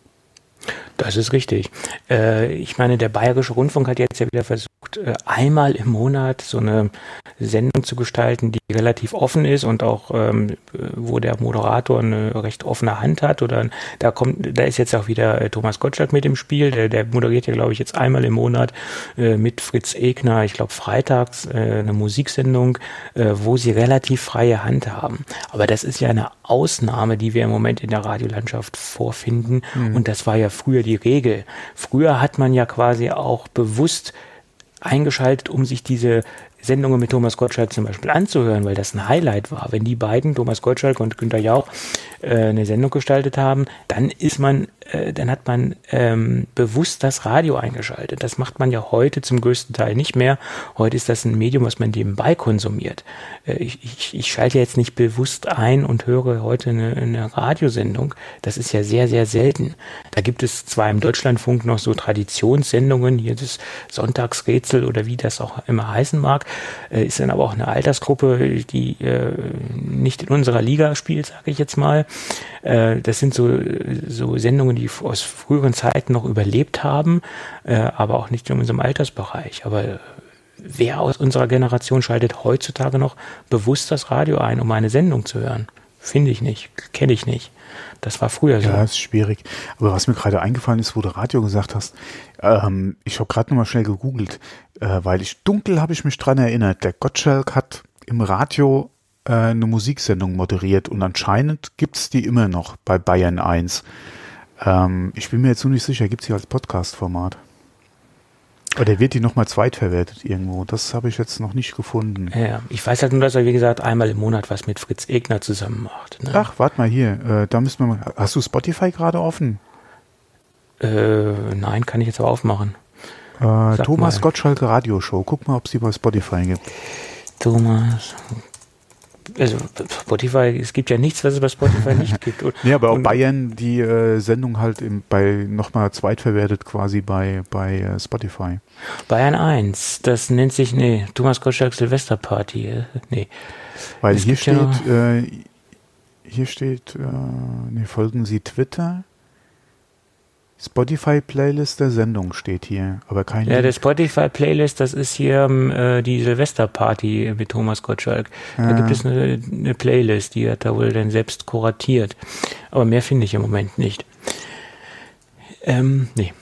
Das ist richtig. Äh, ich meine, der Bayerische Rundfunk hat jetzt ja wieder versucht, äh, einmal im Monat so eine Sendung zu gestalten, die relativ offen ist und auch ähm, wo der Moderator eine recht offene Hand hat oder da kommt, da ist jetzt auch wieder äh, Thomas Gottschalk mit im Spiel, der, der moderiert ja glaube ich jetzt einmal im Monat äh, mit Fritz Egner, ich glaube freitags äh, eine Musiksendung, äh, wo sie relativ freie Hand haben. Aber das ist ja eine Ausnahme, die wir im Moment in der Radiolandschaft vorfinden mhm. und das war ja früher die Regel. Früher hat man ja quasi auch bewusst eingeschaltet, um sich diese Sendungen mit Thomas Gottschalk zum Beispiel anzuhören, weil das ein Highlight war. Wenn die beiden, Thomas Gottschalk und Günter Jauch, eine Sendung gestaltet haben, dann ist man, äh, dann hat man ähm, bewusst das Radio eingeschaltet. Das macht man ja heute zum größten Teil nicht mehr. Heute ist das ein Medium, was man nebenbei konsumiert. Äh, ich, ich, ich schalte jetzt nicht bewusst ein und höre heute eine, eine Radiosendung. Das ist ja sehr, sehr selten. Da gibt es zwar im Deutschlandfunk noch so Traditionssendungen, hier das Sonntagsrätsel oder wie das auch immer heißen mag, äh, ist dann aber auch eine Altersgruppe, die äh, nicht in unserer Liga spielt, sage ich jetzt mal. Äh, das sind so, so Sendungen, die aus früheren Zeiten noch überlebt haben, äh, aber auch nicht in unserem Altersbereich. Aber wer aus unserer Generation schaltet heutzutage noch bewusst das Radio ein, um eine Sendung zu hören? Finde ich nicht, kenne ich nicht. Das war früher so. Ja, ist schwierig. Aber was mir gerade eingefallen ist, wo du Radio gesagt hast, ähm, ich habe gerade nochmal schnell gegoogelt, äh, weil ich dunkel habe ich mich dran erinnert. Der Gottschalk hat im Radio äh, eine Musiksendung moderiert und anscheinend gibt's die immer noch bei Bayern 1. Ähm, ich bin mir jetzt nur nicht sicher, gibt's die als Podcast-Format? Oder wird die nochmal zweitverwertet irgendwo? Das habe ich jetzt noch nicht gefunden. Ja, ich weiß halt nur, dass er, wie gesagt, einmal im Monat was mit Fritz Egner zusammen macht. Ne? Ach, warte mal hier. Äh, da müssen wir mal. Hast du Spotify gerade offen? Äh, nein, kann ich jetzt aber aufmachen. Äh, Thomas mal. Gottschalke Radioshow. Guck mal, ob es die bei Spotify gibt. Thomas also Spotify, es gibt ja nichts, was es bei Spotify nicht gibt. Und, nee, aber auch Bayern die äh, Sendung halt im, bei nochmal zweitverwertet quasi bei, bei äh, Spotify. Bayern 1, das nennt sich, nee, Thomas Gottschalk Silvesterparty, äh, nee. Weil hier steht, ja äh, hier steht, äh, nee, folgen Sie Twitter? Spotify-Playlist der Sendung steht hier, aber keine. Ja, der Spotify-Playlist, das ist hier ähm, äh, die Silvesterparty mit Thomas Gottschalk. Da gibt es eine, eine, Playlist, die hat da wohl dann selbst kuratiert. Aber mehr finde ich im Moment nicht. Ähm, nee.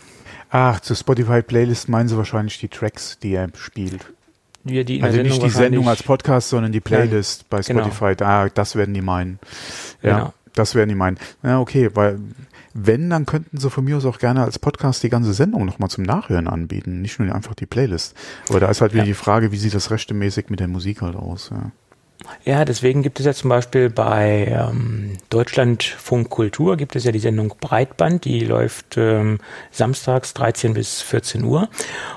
Ach, zur Spotify-Playlist meinen sie wahrscheinlich die Tracks, die er spielt. Ja, die also nicht die Sendung als Podcast, sondern die Playlist ja, bei genau. Spotify. Genau. Ah, das werden die meinen. Ja, genau. das werden die meinen. Ja, okay, weil wenn, dann könnten sie von mir aus auch gerne als Podcast die ganze Sendung nochmal zum Nachhören anbieten, nicht nur einfach die Playlist. Aber da ist halt wieder ja. die Frage, wie sieht das rechtemäßig mit der Musik halt aus. Ja. Ja, deswegen gibt es ja zum Beispiel bei ähm, Deutschlandfunk Kultur gibt es ja die Sendung Breitband, die läuft ähm, samstags 13 bis 14 Uhr.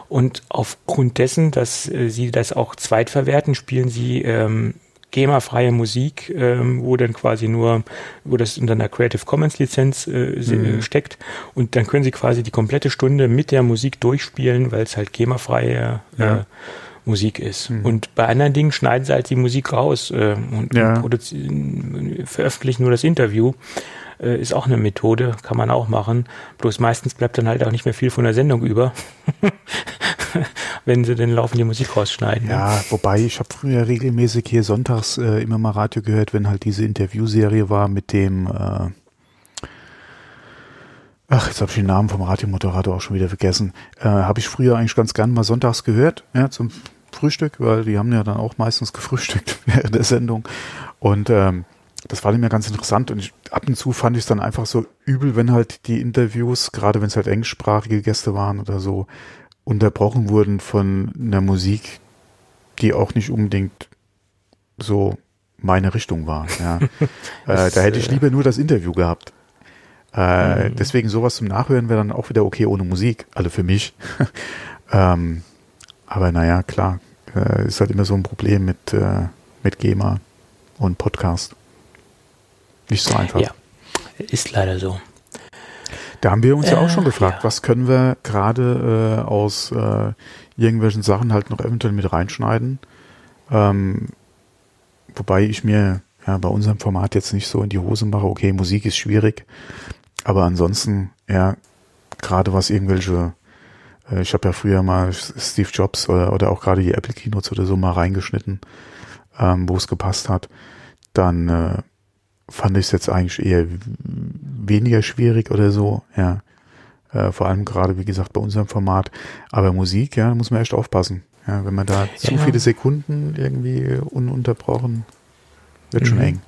Und aufgrund dessen, dass äh, sie das auch zweitverwerten, spielen sie ähm, GEMA-freie Musik, ähm, wo dann quasi nur, wo das unter einer Creative Commons Lizenz äh, mhm. steckt und dann können sie quasi die komplette Stunde mit der Musik durchspielen, weil es halt GEMA-freie äh, ja. Musik ist. Mhm. Und bei anderen Dingen schneiden sie halt die Musik raus äh, und, ja. und veröffentlichen nur das Interview äh, ist auch eine Methode, kann man auch machen. Bloß meistens bleibt dann halt auch nicht mehr viel von der Sendung über, wenn sie den laufende Musik rausschneiden. Ne? Ja, ne? wobei ich habe früher regelmäßig hier sonntags äh, immer mal Radio gehört, wenn halt diese Interviewserie war mit dem äh, Ach, jetzt habe ich den Namen vom Radiomoderator auch schon wieder vergessen. Äh, habe ich früher eigentlich ganz gern mal sonntags gehört, ja, zum Frühstück, weil die haben ja dann auch meistens gefrühstückt während der Sendung. Und ähm, das war mir ganz interessant und ich, ab und zu fand ich es dann einfach so übel, wenn halt die Interviews, gerade wenn es halt englischsprachige Gäste waren oder so, unterbrochen wurden von einer Musik, die auch nicht unbedingt so meine Richtung war. Ja. äh, da hätte ich äh, lieber nur das Interview gehabt. Äh, mhm. Deswegen sowas zum Nachhören wäre dann auch wieder okay ohne Musik, also für mich. ähm, aber naja, klar, äh, ist halt immer so ein Problem mit, äh, mit GEMA und Podcast. Nicht so einfach. Ja, ist leider so. Da haben wir uns äh, ja auch schon äh, gefragt, ja. was können wir gerade äh, aus äh, irgendwelchen Sachen halt noch eventuell mit reinschneiden. Ähm, wobei ich mir ja, bei unserem Format jetzt nicht so in die Hose mache, okay, Musik ist schwierig, aber ansonsten, ja, gerade was irgendwelche, äh, ich habe ja früher mal Steve Jobs oder, oder auch gerade die Apple Keynotes oder so mal reingeschnitten ähm, wo es gepasst hat, dann äh, fand ich es jetzt eigentlich eher weniger schwierig oder so, ja. Äh, vor allem gerade, wie gesagt, bei unserem Format. Aber Musik, ja, da muss man echt aufpassen. Ja, wenn man da zu Ja. viele Sekunden irgendwie ununterbrochen, wird schon Mhm. eng.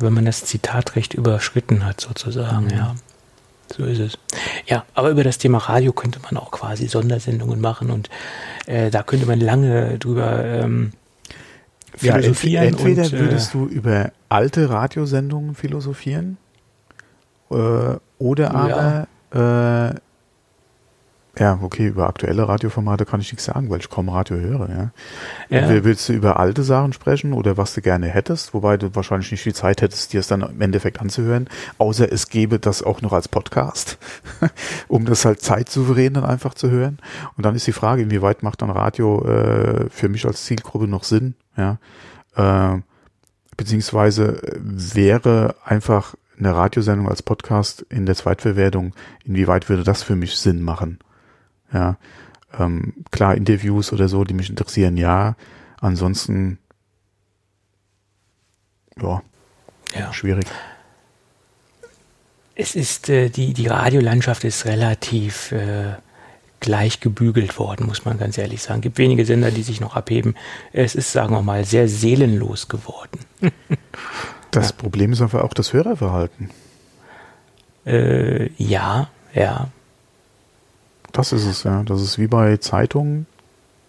Wenn man das Zitatrecht überschritten hat, sozusagen, ja. So ist es. Ja, aber über das Thema Radio könnte man auch quasi Sondersendungen machen und äh, da könnte man lange drüber ähm, Ja, philosophieren. entweder und, äh, würdest du über alte Radiosendungen philosophieren äh, oder Ja. aber äh, ja, okay, über aktuelle Radioformate kann ich nichts sagen, weil ich kaum Radio höre. Ja. Ja. Entweder willst du über alte Sachen sprechen oder was du gerne hättest, wobei du wahrscheinlich nicht die Zeit hättest, dir es dann im Endeffekt anzuhören, außer es gäbe das auch noch als Podcast, um das halt zeitsouverän dann einfach zu hören. Und dann ist die Frage, inwieweit macht dann Radio äh, für mich als Zielgruppe noch Sinn? Ja, äh, beziehungsweise wäre einfach eine Radiosendung als Podcast in der Zweitverwertung, inwieweit würde das für mich Sinn machen? Ja, ähm, klar, Interviews oder so, die mich interessieren, ja. Ansonsten, ja, ja. schwierig. Es ist, äh, die, die Radiolandschaft ist relativ äh, gleich gebügelt worden, muss man ganz ehrlich sagen. gibt wenige Sender, die sich noch abheben. Es ist, sagen wir mal, sehr seelenlos geworden. Das Problem ist einfach auch das Hörerverhalten. Äh, ja, ja. Das ist es, ja. Das ist wie bei Zeitungen,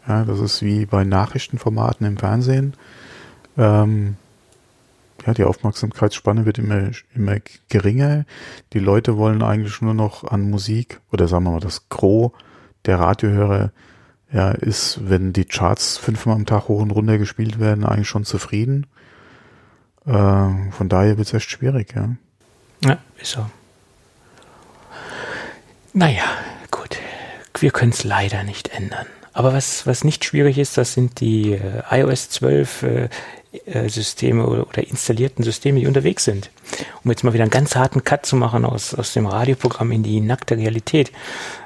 ja, das ist wie bei Nachrichtenformaten im Fernsehen. Ähm, ja, die Aufmerksamkeitsspanne wird immer, immer geringer. Die Leute wollen eigentlich nur noch an Musik oder sagen wir mal, das Gros der Radiohörer ja, ist, wenn die Charts fünfmal am Tag hoch und runter gespielt werden, eigentlich schon zufrieden. Äh, von daher wird es echt schwierig, ja. Ja, ist so. Naja. Wir können es leider nicht ändern. Aber was, was nicht schwierig ist, das sind die äh, iOS 12 äh, äh, Systeme oder, oder installierten Systeme, die unterwegs sind. Um jetzt mal wieder einen ganz harten Cut zu machen aus, aus dem Radioprogramm in die nackte Realität.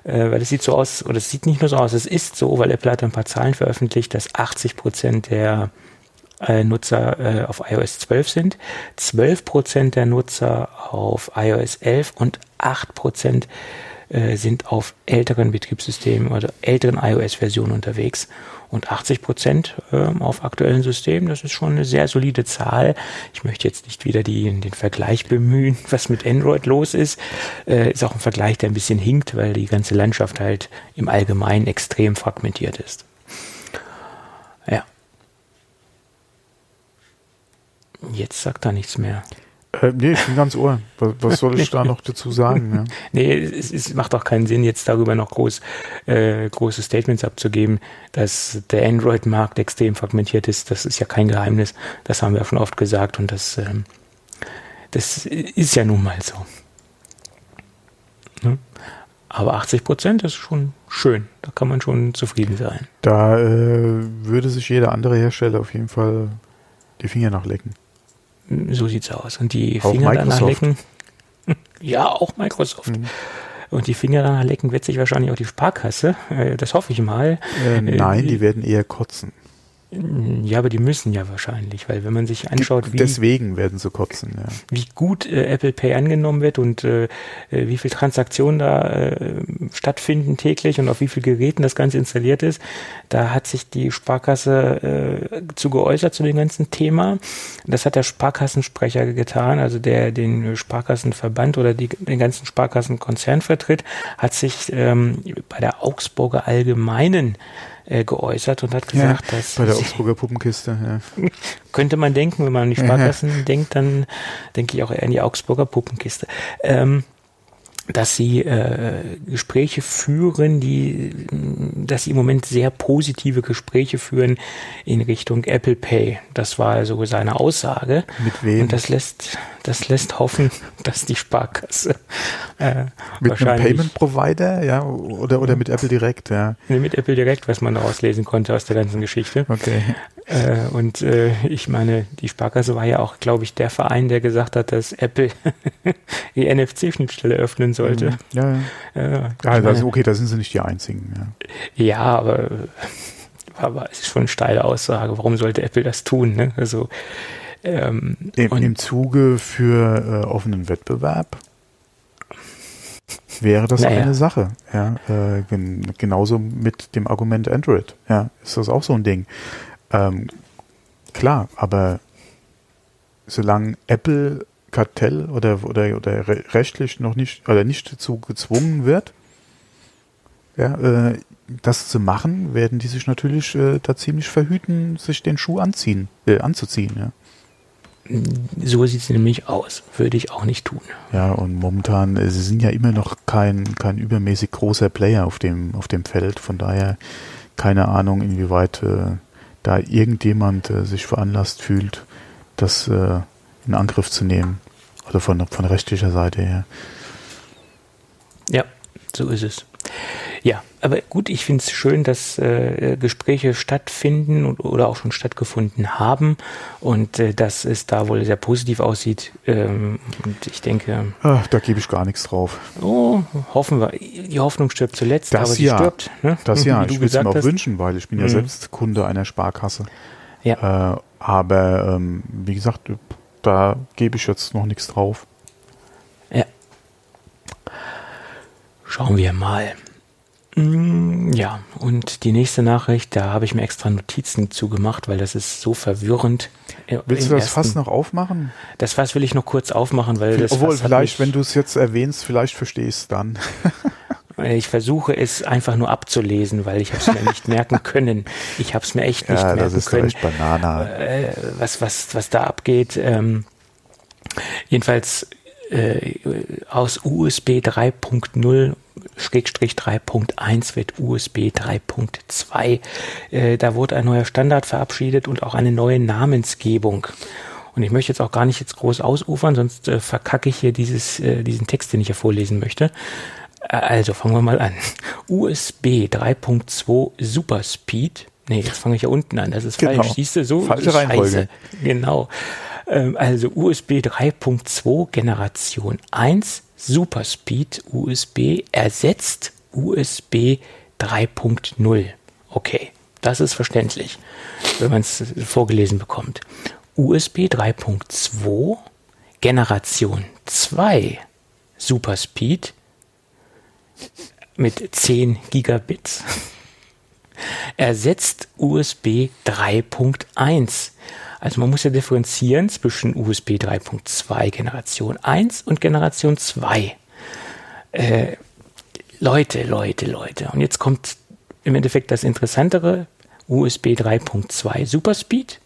Äh, weil es sieht so aus, oder es sieht nicht nur so aus, es ist so, weil Apple hat ein paar Zahlen veröffentlicht, dass 80 Prozent der äh, Nutzer äh, auf iOS 12 sind, 12 Prozent der Nutzer auf iOS 11 und 8 Prozent äh, sind auf älteren Betriebssystemen oder älteren iOS-Versionen unterwegs und 80 Prozent ähm, auf aktuellen Systemen. Das ist schon eine sehr solide Zahl. Ich möchte jetzt nicht wieder die, den Vergleich bemühen, was mit Android los ist. Äh, ist auch ein Vergleich, der ein bisschen hinkt, weil die ganze Landschaft halt im Allgemeinen extrem fragmentiert ist. Ja. Jetzt sagt er nichts mehr. Äh, nee, ich bin ganz ohr. Was, was soll ich da noch dazu sagen? Ja? Nee, es, es macht auch keinen Sinn, jetzt darüber noch groß, äh, große Statements abzugeben, dass der Android-Markt extrem fragmentiert ist. Das ist ja kein Geheimnis. Das haben wir schon oft gesagt und das, ähm, das ist ja nun mal so. Ne? Aber 80 Prozent ist schon schön. Da kann man schon zufrieden sein. Da äh, würde sich jeder andere Hersteller auf jeden Fall die Finger nachlecken. So sieht's aus. Und die Auch Finger danach Microsoft. lecken. Ja, auch Microsoft. Mhm. Und die Finger danach lecken wird sich wahrscheinlich auch die Sparkasse. Äh, Das hoffe ich mal. Äh, nein, Äh, die werden eher kotzen. Ja, aber die müssen ja wahrscheinlich, weil wenn man sich anschaut, wie, Deswegen werden sie kotzen, ja. wie gut äh, Apple Pay angenommen wird und äh, äh, wie viel Transaktionen da äh, stattfinden täglich und auf wie viel Geräten das Ganze installiert ist, da hat sich die Sparkasse äh, zu geäußert zu dem ganzen Thema. Das hat der Sparkassensprecher getan, also der den Sparkassenverband oder die, den ganzen Sparkassenkonzern vertritt, hat sich ähm, bei der Augsburger Allgemeinen äh, geäußert und hat gesagt, dass bei der Augsburger Puppenkiste, ja. könnte man denken, wenn man an die Sparkassen denkt, dann denke ich auch eher an die Augsburger Puppenkiste. Ähm, dass sie äh, Gespräche führen, die, dass sie im Moment sehr positive Gespräche führen in Richtung Apple Pay. Das war also seine Aussage. Mit wem? Und das lässt, das lässt hoffen, dass die Sparkasse äh, Mit einem wahrscheinlich Payment Provider, ja, oder, oder mit Apple direkt, ja. Nee, mit Apple direkt, was man daraus lesen konnte aus der ganzen Geschichte. Okay. Äh, und äh, ich meine, die Sparkasse war ja auch, glaube ich, der Verein, der gesagt hat, dass Apple die NFC-Schnittstelle öffnen sollte. Ja, ja. Äh, ja das, meine, okay, da sind sie nicht die einzigen, ja. ja, aber aber es ist schon eine steile Aussage. Warum sollte Apple das tun? Ne? Also ähm, Im, Im Zuge für äh, offenen Wettbewerb wäre das naja. eine Sache. Ja, äh, gen genauso mit dem Argument Android. Ja, ist das auch so ein Ding. Ähm, klar, aber solange Apple Kartell oder, oder, oder rechtlich noch nicht oder nicht dazu gezwungen wird, ja, äh, das zu machen, werden die sich natürlich äh, da ziemlich verhüten, sich den Schuh anziehen, äh, anzuziehen. Ja. So sieht es nämlich aus. Würde ich auch nicht tun. Ja, und momentan, äh, sie sind ja immer noch kein, kein übermäßig großer Player auf dem, auf dem Feld. Von daher keine Ahnung, inwieweit äh, da irgendjemand äh, sich veranlasst fühlt, das äh, in Angriff zu nehmen. Oder von, von rechtlicher Seite her. Ja, so ist es. Ja, aber gut, ich finde es schön, dass äh, Gespräche stattfinden und, oder auch schon stattgefunden haben und äh, dass es da wohl sehr positiv aussieht. Ähm, und ich denke. Ach, da gebe ich gar nichts drauf. Oh, hoffen wir. Die Hoffnung stirbt zuletzt, das aber sie ja. stirbt. Ne? Das ja, ich würde es mir auch hast. wünschen, weil ich bin ja mhm. selbst Kunde einer Sparkasse. Ja. Äh, aber ähm, wie gesagt, da gebe ich jetzt noch nichts drauf. Ja. Schauen wir mal. Mm, ja, und die nächste Nachricht, da habe ich mir extra Notizen zugemacht, weil das ist so verwirrend. Willst du das ersten, Fass noch aufmachen? Das Fass will ich noch kurz aufmachen, weil das Obwohl, vielleicht, wenn du es jetzt erwähnst, vielleicht verstehe ich es dann. ich versuche es einfach nur abzulesen, weil ich habe es mir nicht merken können. Ich habe es mir echt nicht ja, merken das ist können. Banana. Äh, was, was, was da abgeht. Ähm, jedenfalls äh, aus USB 3.0 3.1 wird USB 3.2. Äh, da wurde ein neuer Standard verabschiedet und auch eine neue Namensgebung. Und ich möchte jetzt auch gar nicht jetzt groß ausufern, sonst äh, verkacke ich hier dieses, äh, diesen Text, den ich hier vorlesen möchte. Äh, also fangen wir mal an. USB 3.2 Super Speed. Nee, jetzt fange ich ja unten an. Das ist genau. falsch. Siehst du, so Falsche Reihenfolge. Genau. Ähm, also USB 3.2 Generation 1 Superspeed USB ersetzt USB 3.0. Okay, das ist verständlich, wenn man es vorgelesen bekommt. USB 3.2 Generation 2 Superspeed mit 10 Gigabits ersetzt USB 3.1 also man muss ja differenzieren zwischen USB 3.2 Generation 1 und Generation 2. Äh, Leute, Leute, Leute. Und jetzt kommt im Endeffekt das Interessantere. USB 3.2 Superspeed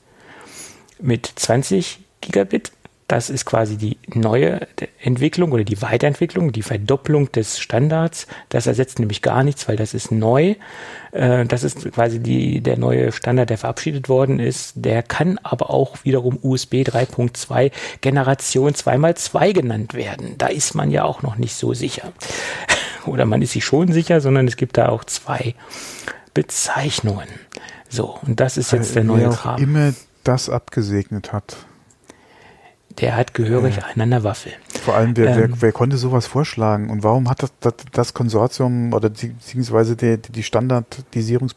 mit 20 Gigabit das ist quasi die neue Entwicklung oder die Weiterentwicklung, die Verdopplung des Standards. Das ersetzt nämlich gar nichts, weil das ist neu. Äh, das ist quasi die, der neue Standard, der verabschiedet worden ist. Der kann aber auch wiederum USB 3.2 Generation 2x2 genannt werden. Da ist man ja auch noch nicht so sicher. Oder man ist sich schon sicher, sondern es gibt da auch zwei Bezeichnungen. So, und das ist jetzt der neue Kram. immer das abgesegnet hat der hat gehörig ja. einen an der Waffel. Vor allem, wer, ähm, wer, wer, konnte sowas vorschlagen und warum hat das, das, das Konsortium oder beziehungsweise die, die Standardisierungs,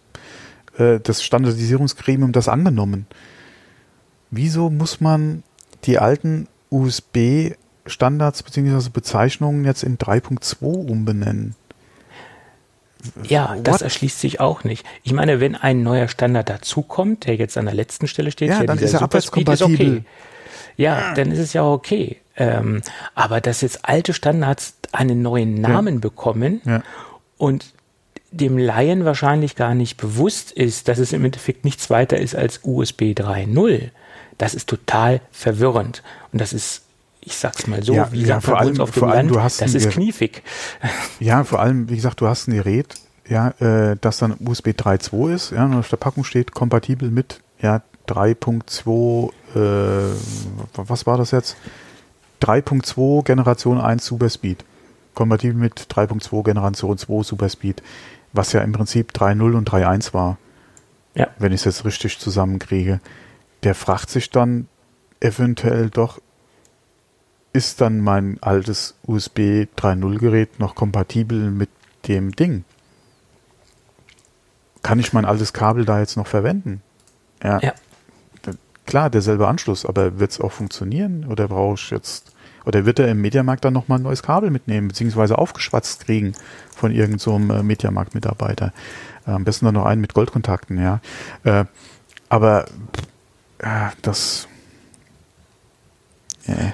äh, das Standardisierungsgremium das angenommen? Wieso muss man die alten USB-Standards beziehungsweise Bezeichnungen jetzt in 3.2 umbenennen? Ja, What? das erschließt sich auch nicht. Ich meine, wenn ein neuer Standard dazukommt, der jetzt an der letzten Stelle steht, ja, dann ist er abwärtskompatibel. Okay. Ja, dann ist es ja okay. Ähm, aber dass jetzt alte Standards einen neuen Namen ja. bekommen ja. und dem Laien wahrscheinlich gar nicht bewusst ist, dass es im Endeffekt nichts weiter ist als USB 3.0, das ist total verwirrend. Und das ist, ich sag's mal so, ja, wie ja, vor allem, auf dem Land, das ist kniefig. Ja, vor allem, wie gesagt, du hast ein Gerät, ja, äh, das dann USB 3.2 ist, ja, und auf der Packung steht kompatibel mit ja, 3.2 äh, was war das jetzt? 3.2 Generation 1 Superspeed. Kompatibel mit 3.2 Generation 2 Superspeed, was ja im Prinzip 3.0 und 3.1 war. Ja. Wenn ich es jetzt richtig zusammenkriege. Der fragt sich dann eventuell doch, ist dann mein altes USB 3.0 Gerät noch kompatibel mit dem Ding? kann ich mein altes Kabel da jetzt noch verwenden? Ja. Ja. Klar, derselbe Anschluss, aber wird es auch funktionieren? Oder brauche ich jetzt, oder wird er im Mediamarkt dann nochmal ein neues Kabel mitnehmen, beziehungsweise aufgeschwatzt kriegen von irgendeinem so äh, Mediamarkt-Mitarbeiter? Äh, am besten dann noch einen mit Goldkontakten, ja. Äh, aber das. Äh.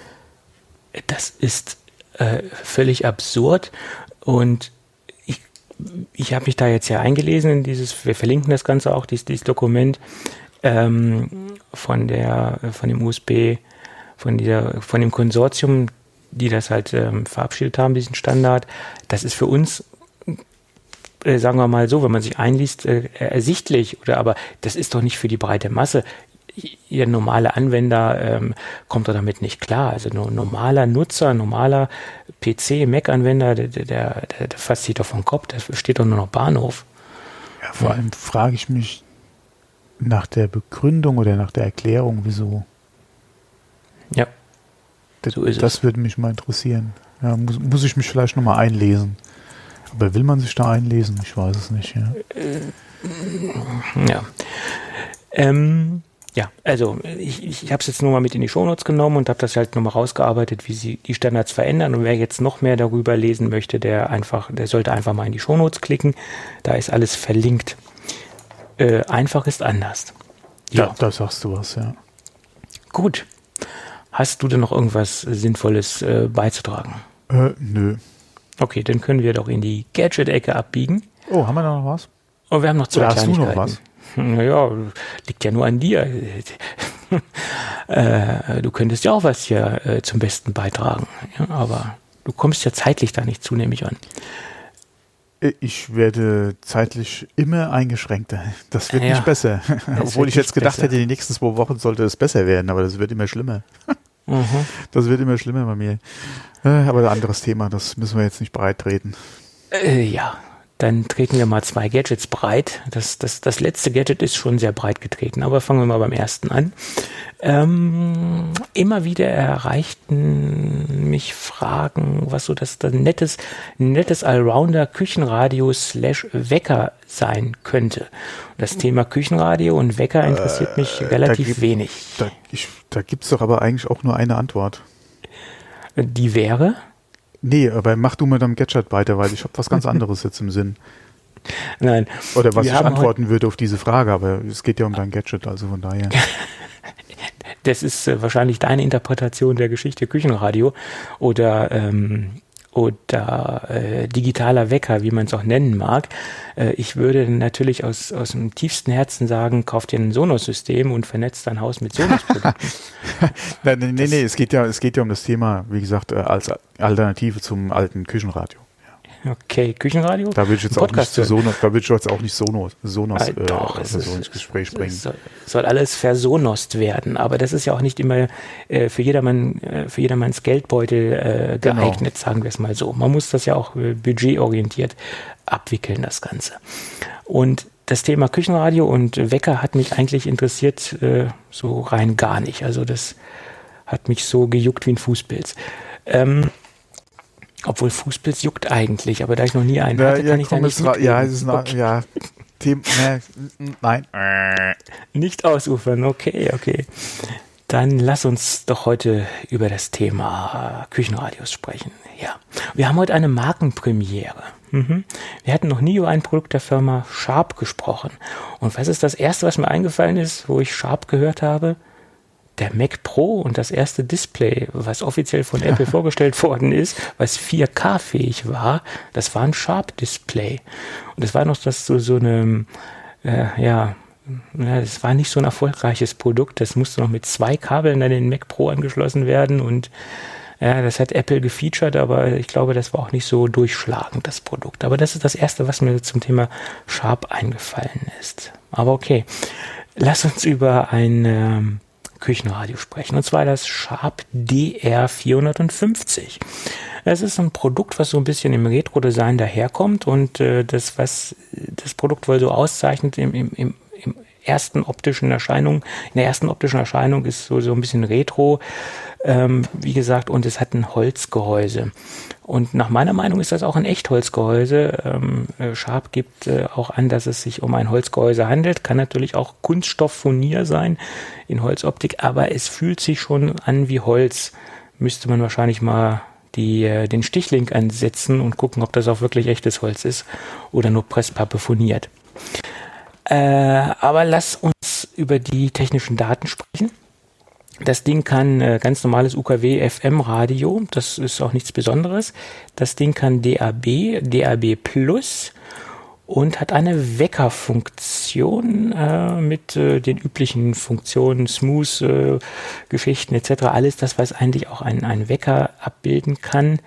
Das ist völlig absurd und ich, ich habe mich da jetzt ja eingelesen in dieses, wir verlinken das Ganze auch, dieses, dieses Dokument ähm, von der, von dem USB, von dieser, von dem Konsortium, die das halt ähm, verabschiedet haben, diesen Standard. Das ist für uns äh, sagen wir mal so, wenn man sich einliest, äh, ersichtlich, oder aber das ist doch nicht für die breite Masse ihr normale Anwender ähm, kommt doch damit nicht klar. Also ein normaler Nutzer, normaler PC, Mac-Anwender, der, der, der, der fasst sich doch vom Kopf, da steht doch nur noch Bahnhof. Ja, vor allem frage ich mich nach der Begründung oder nach der Erklärung, wieso. Ja. Das, so ist das es. würde mich mal interessieren. Ja, muss, muss ich mich vielleicht nochmal einlesen. Aber will man sich da einlesen? Ich weiß es nicht. Ja. ja. Ähm, ja, also ich, ich, ich habe es jetzt nur mal mit in die Shownotes genommen und habe das halt nochmal rausgearbeitet, wie sie die Standards verändern. Und wer jetzt noch mehr darüber lesen möchte, der einfach, der sollte einfach mal in die Shownotes klicken. Da ist alles verlinkt. Äh, einfach ist anders. Ja, ja, da sagst du was, ja. Gut. Hast du denn noch irgendwas Sinnvolles äh, beizutragen? Äh, nö. Okay, dann können wir doch in die Gadget-Ecke abbiegen. Oh, haben wir da noch was? Oh, wir haben noch zwei Oder hast du noch was? Naja, liegt ja nur an dir. äh, du könntest ja auch was hier äh, zum Besten beitragen. Ja, aber du kommst ja zeitlich da nicht zu, nehme ich an. Ich werde zeitlich immer eingeschränkter. Das wird ja, nicht besser. Obwohl ich jetzt gedacht besser. hätte, die nächsten zwei Wochen sollte es besser werden, aber das wird immer schlimmer. Mhm. Das wird immer schlimmer bei mir. Äh, aber ein anderes Thema, das müssen wir jetzt nicht breit treten. Äh, ja, dann treten wir mal zwei Gadgets breit. Das, das, das letzte Gadget ist schon sehr breit getreten, aber fangen wir mal beim ersten an. Ähm, immer wieder erreichten mich Fragen, was so das, das nettes, nettes Allrounder Küchenradio slash Wecker sein könnte. Das Thema Küchenradio und Wecker interessiert mich äh, relativ da gibt, wenig. Da, da gibt es doch aber eigentlich auch nur eine Antwort. Die wäre? Nee, aber mach du mit deinem Gadget weiter, weil ich habe was ganz anderes jetzt im Sinn. Nein. Oder was ich antworten würde auf diese Frage, aber es geht ja um dein Gadget, also von daher. Das ist äh, wahrscheinlich deine Interpretation der Geschichte Küchenradio oder ähm, oder äh, digitaler Wecker, wie man es auch nennen mag. Äh, ich würde natürlich aus, aus dem tiefsten Herzen sagen, kauf dir ein Sonos-System und vernetzt dein Haus mit Sonos-Produkten. nee, nee, nee, nee, es geht ja, es geht ja um das Thema, wie gesagt, äh, als Alternative zum alten Küchenradio. Okay, Küchenradio? Da will ich jetzt auch nicht Sonos, da will ich jetzt auch nicht Sonos, Sonos äh, doch, äh, so ins Gespräch bringen. Soll, soll, alles versonost werden, aber das ist ja auch nicht immer äh, für jedermann, äh, für jedermanns Geldbeutel äh, genau. geeignet, genau. sagen wir es mal so. Man muss das ja auch äh, budgetorientiert abwickeln, das Ganze. Und das Thema Küchenradio und Wecker hat mich eigentlich interessiert, äh, so rein gar nicht. Also das hat mich so gejuckt wie ein Fußpilz. Ähm, obwohl Fußpilz juckt eigentlich, aber da ich noch nie einen hatte, ja, kann ich da nicht Ja, es ist noch, ja, Thema, ne, nein. Nicht ausufern, okay, okay. Dann lass uns doch heute über das Thema Küchenradios sprechen. Ja, wir haben heute eine Markenpremiere. Mhm. Wir hatten noch nie über ein Produkt der Firma Sharp gesprochen. Und was ist das erste, was mir eingefallen ist, wo ich Sharp gehört habe? Der Mac Pro und das erste Display, was offiziell von Apple vorgestellt worden ist, was 4K-fähig war, das war ein Sharp-Display. Und das war noch das so, so eine, äh, ja, ja, das war nicht so ein erfolgreiches Produkt. Das musste noch mit zwei Kabeln an den Mac Pro angeschlossen werden und ja, das hat Apple gefeatured, aber ich glaube, das war auch nicht so durchschlagend, das Produkt. Aber das ist das Erste, was mir zum Thema Sharp eingefallen ist. Aber okay, lass uns über ein ähm, Küchenradio sprechen. Und zwar das Sharp DR450. Es ist ein Produkt, was so ein bisschen im Retro-Design daherkommt und äh, das, was das Produkt wohl so auszeichnet im, im, im, ersten optischen Erscheinung. In der ersten optischen Erscheinung ist so, so ein bisschen Retro, ähm, wie gesagt, und es hat ein Holzgehäuse. Und nach meiner Meinung ist das auch ein Echtholzgehäuse. Ähm, äh, Sharp gibt äh, auch an, dass es sich um ein Holzgehäuse handelt. Kann natürlich auch Kunststofffurnier sein in Holzoptik, aber es fühlt sich schon an wie Holz. Müsste man wahrscheinlich mal die, äh, den Stichlink ansetzen und gucken, ob das auch wirklich echtes Holz ist oder nur Presspappe furniert. Äh, aber lass uns über die technischen Daten sprechen. Das Ding kann äh, ganz normales UKW FM Radio, das ist auch nichts Besonderes. Das Ding kann DAB, DAB Plus und hat eine Weckerfunktion äh, mit äh, den üblichen Funktionen, Smooth-Geschichten äh, etc. Alles das, was eigentlich auch ein, ein Wecker abbilden kann.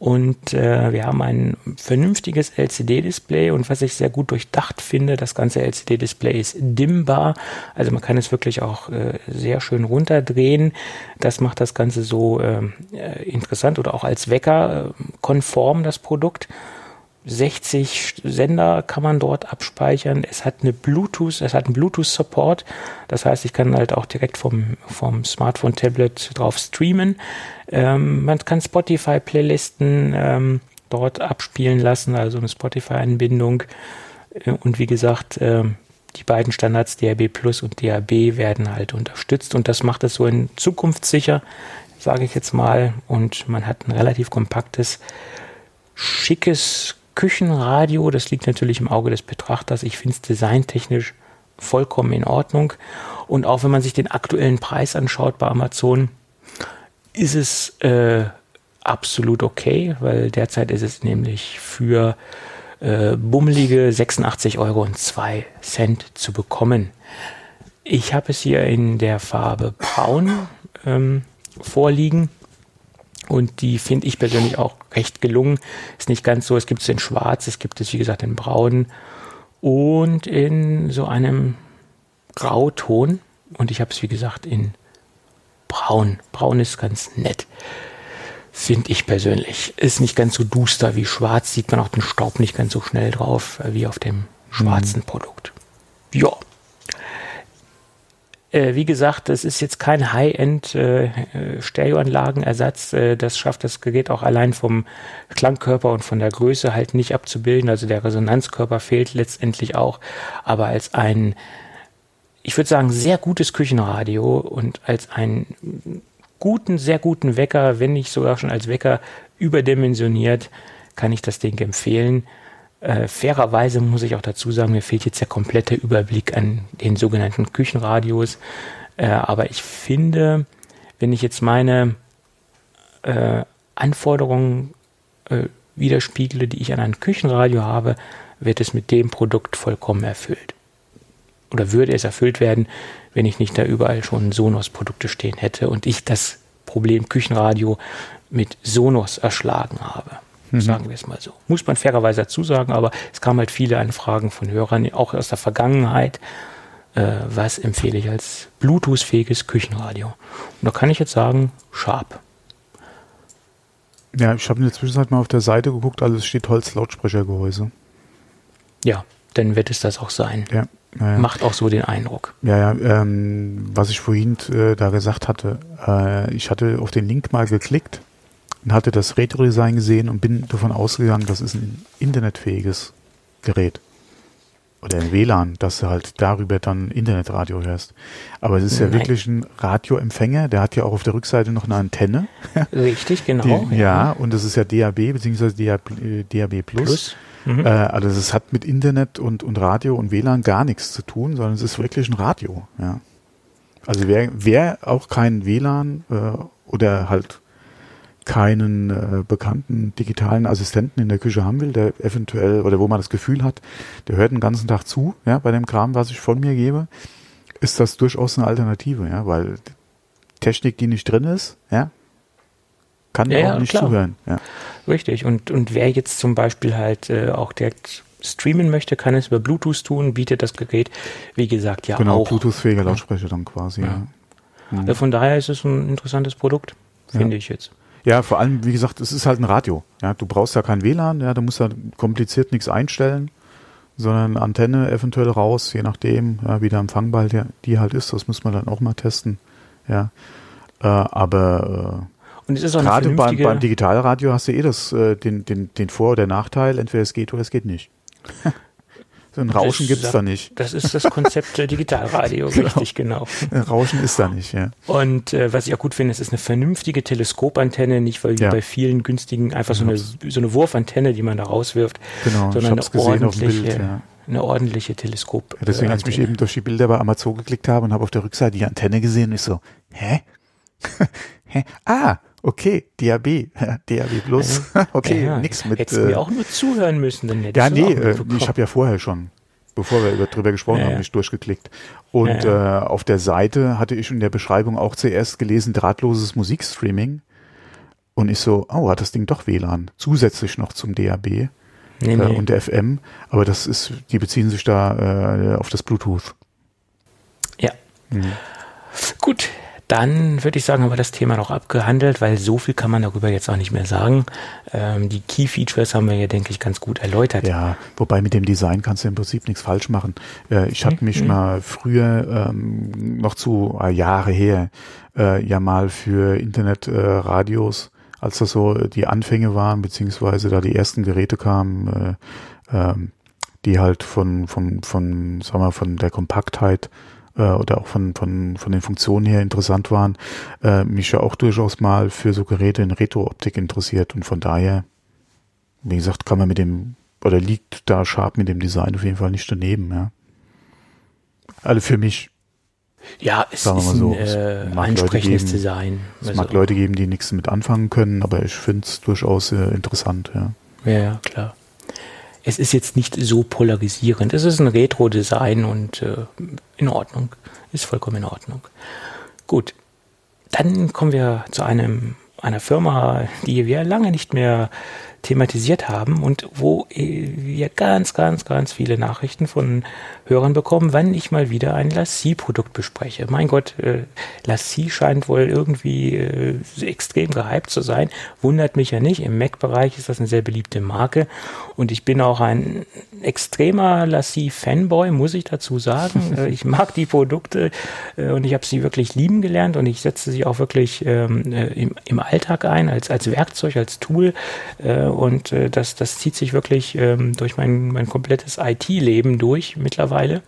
Und äh, wir haben ein vernünftiges LCD-Display und was ich sehr gut durchdacht finde, das ganze LCD-Display ist dimmbar. Also man kann es wirklich auch äh, sehr schön runterdrehen. Das macht das Ganze so ähm, äh, interessant oder auch als Wecker äh, konform das Produkt. 60 Sender kann man dort abspeichern. Es hat eine Bluetooth, es hat einen Bluetooth-Support. Das heißt, ich kann halt auch direkt vom, vom Smartphone-Tablet drauf streamen. Ähm, man kann Spotify-Playlisten ähm, dort abspielen lassen, also eine Spotify-Anbindung. Äh, und wie gesagt, ähm, die beiden Standards DAB Plus und DAB werden halt unterstützt und das macht es so in zukunftssicher, sage ich jetzt mal. Und man hat ein relativ kompaktes, schickes Küchenradio. Das liegt natürlich im Auge des Betrachters. Ich finde es designtechnisch vollkommen in Ordnung. Und auch wenn man sich den aktuellen Preis anschaut bei Amazon, ist es äh, absolut okay, weil derzeit ist es nämlich für äh, bummelige 86 Euro und 2 Cent zu bekommen. Ich habe es hier in der Farbe Braun ähm, vorliegen und die finde ich persönlich auch recht gelungen. Ist nicht ganz so, es gibt es in Schwarz, es gibt es wie gesagt in Braun und in so einem Grauton und ich habe es wie gesagt in braun. Braun ist ganz nett. Finde ich persönlich. Ist nicht ganz so duster wie schwarz, sieht man auch den Staub nicht ganz so schnell drauf äh, wie auf dem schwarzen mhm. Produkt. Ja. Äh, wie gesagt, das ist jetzt kein High-End äh, äh. Äh, das schafft das Gerät auch allein vom Klangkörper und von der Größe halt nicht abzubilden. Also der Resonanzkörper fehlt letztendlich auch. Aber als ein ich würde sagen, sehr gutes Küchenradio und als einen guten, sehr guten Wecker, wenn nicht sogar schon als Wecker überdimensioniert, kann ich das Ding empfehlen. Äh, fairerweise muss ich auch dazu sagen, mir fehlt jetzt der komplette Überblick an den sogenannten Küchenradios. Äh, aber ich finde, wenn ich jetzt meine äh, Anforderungen äh, widerspiegle, die ich an ein Küchenradio habe, wird es mit dem Produkt vollkommen erfüllt oder würde es erfüllt werden, wenn ich nicht da überall schon Sonos-Produkte stehen hätte und ich das Problem Küchenradio mit Sonos erschlagen habe. Mhm. Sagen wir es mal so. Muss man fairerweise dazu sagen, aber es kamen halt viele Anfragen von Hörern, auch aus der Vergangenheit. Äh, was empfehle ich als Bluetooth-fähiges Küchenradio? Und da kann ich jetzt sagen, Sharp. Ja, ich habe in der Zwischenzeit mal auf der Seite geguckt, alles steht Holz-Lautsprechergehäuse. Ja, dann wird es das auch sein. Ja. Ja, ja. Macht auch so den Eindruck. Ja, ja, ähm, was ich vorhin äh, da gesagt hatte, äh, ich hatte auf den Link mal geklickt und hatte das Retro-Design gesehen und bin davon ausgegangen, das ist ein internetfähiges Gerät. Oder ein WLAN, dass du halt darüber dann Internetradio hörst. Aber es ist ja Nein. wirklich ein Radioempfänger, der hat ja auch auf der Rückseite noch eine Antenne. Richtig, genau. Die, ja. ja, und das ist ja DAB bzw. DAB, DAB Plus. Plus. Mhm. Äh, also es hat mit Internet und, und Radio und WLAN gar nichts zu tun, sondern es ist wirklich ein Radio. Ja. Also wer, wer auch keinen WLAN äh, oder halt keinen äh, bekannten digitalen Assistenten in der Küche haben will, der eventuell oder wo man das Gefühl hat, der hört den ganzen Tag zu, ja, bei dem Kram, was ich von mir gebe, ist das durchaus eine Alternative, ja, weil Technik, die nicht drin ist, ja, kann ja, auch nicht klar. zuhören. Ja. Richtig. Und, und wer jetzt zum Beispiel halt äh, auch direkt streamen möchte, kann es über Bluetooth tun, bietet das Gerät, wie gesagt, ja genau, auch. Genau, Bluetooth-fähiger Lautsprecher dann quasi. Ja. ja. Mhm. Von daher ist es ein interessantes Produkt, finde ich jetzt. Ja, vor allem, wie gesagt, es ist halt ein Radio. Ja, du brauchst ja kein WLAN, ja, du musst da kompliziert nichts einstellen, sondern Antenne eventuell raus, je nachdem, ja, wie der Empfangball der, die halt ist. Das muss man dann auch mal testen. Ja, äh, aber äh, gerade eine beim, beim Digitalradio hast du eh das, äh, den, den, den Vor- oder Nachteil, entweder es geht oder es geht nicht. so ein Rauschen Das- gibt's da nicht. Das ist das Konzept der Digitalradio, Genau. richtig, genau. Ein Rauschen ist da nicht, ja. Und äh, was ich auch gut finde, es ist eine vernünftige Teleskopantenne, nicht weil Ja. bei vielen günstigen einfach so eine, so eine Wurfantenne, die man da rauswirft, Genau, sondern eine ordentliche, Bild, ja. eine ordentliche Teleskop. Ja, Deswegen, äh, als ich mich eben durch die Bilder bei Amazon geklickt habe und habe auf der Rückseite die Antenne gesehen und ich so, hä? hä? Ah, okay, DAB, DAB Plus, okay, ja, nix mit. Hättest du äh, mir auch nur zuhören müssen, dann hättest ja, nee, äh, ich habe ja vorher schon, bevor wir über, drüber gesprochen Ja, haben, mich durchgeklickt. Und Äh, auf der Seite hatte ich in der Beschreibung auch zuerst gelesen, drahtloses Musikstreaming. Und ich so, oh, hat das Ding doch WLAN, zusätzlich noch zum DAB nee, äh, nee. und der FM. Aber das ist, die beziehen sich da äh, auf das Bluetooth. Ja. Mhm. Gut, dann würde ich sagen, haben wir das Thema noch abgehandelt, weil so viel kann man darüber jetzt auch nicht mehr sagen. Ähm, die Key Features haben wir ja, denke ich, ganz gut erläutert. Ja, wobei mit dem Design kannst du im Prinzip nichts falsch machen. Äh, ich hatte mich mal früher, ähm, noch zu äh, Jahre her, äh, ja mal für Internetradios, äh, als das so äh, die Anfänge waren, beziehungsweise da die ersten Geräte kamen, äh, ähm, die halt von, von, von, sagen wir, von der Kompaktheit äh, oder auch von, von, von den Funktionen her interessant waren, äh, mich ja auch durchaus mal für so Geräte in Retro-Optik interessiert und von daher wie gesagt, kann man mit dem, oder liegt da Sharp mit dem Design auf jeden Fall nicht daneben, ja. Also für mich. Ja, es Sagen ist so, ein äh, ansprechendes geben, Design. Es Also, mag Leute geben, die nichts mit anfangen können, aber ich finde es durchaus äh, interessant, ja. Ja, ja, klar. Es ist jetzt nicht so polarisierend. Es ist ein Retro-Design und äh, in Ordnung. Ist vollkommen in Ordnung. Gut. Dann kommen wir zu einem, einer Firma, die wir lange nicht mehr thematisiert haben und wo äh, wir ganz, ganz, ganz viele Nachrichten von Hörern bekommen, wann ich mal wieder ein Lassie-Produkt bespreche. Mein Gott, äh, Lassie scheint wohl irgendwie äh, extrem gehypt zu sein. Wundert mich ja nicht. Im Mac-Bereich ist das eine sehr beliebte Marke und ich bin auch ein extremer Lassie-Fanboy, muss ich dazu sagen. Äh, ich mag die Produkte äh, und ich habe sie wirklich lieben gelernt und ich setze sie auch wirklich ähm, äh, im, im Alltag ein, als, als Werkzeug, als Tool. Äh, und äh, das, das zieht sich wirklich ähm, durch mein, mein komplettes IT-Leben durch mittlerweile.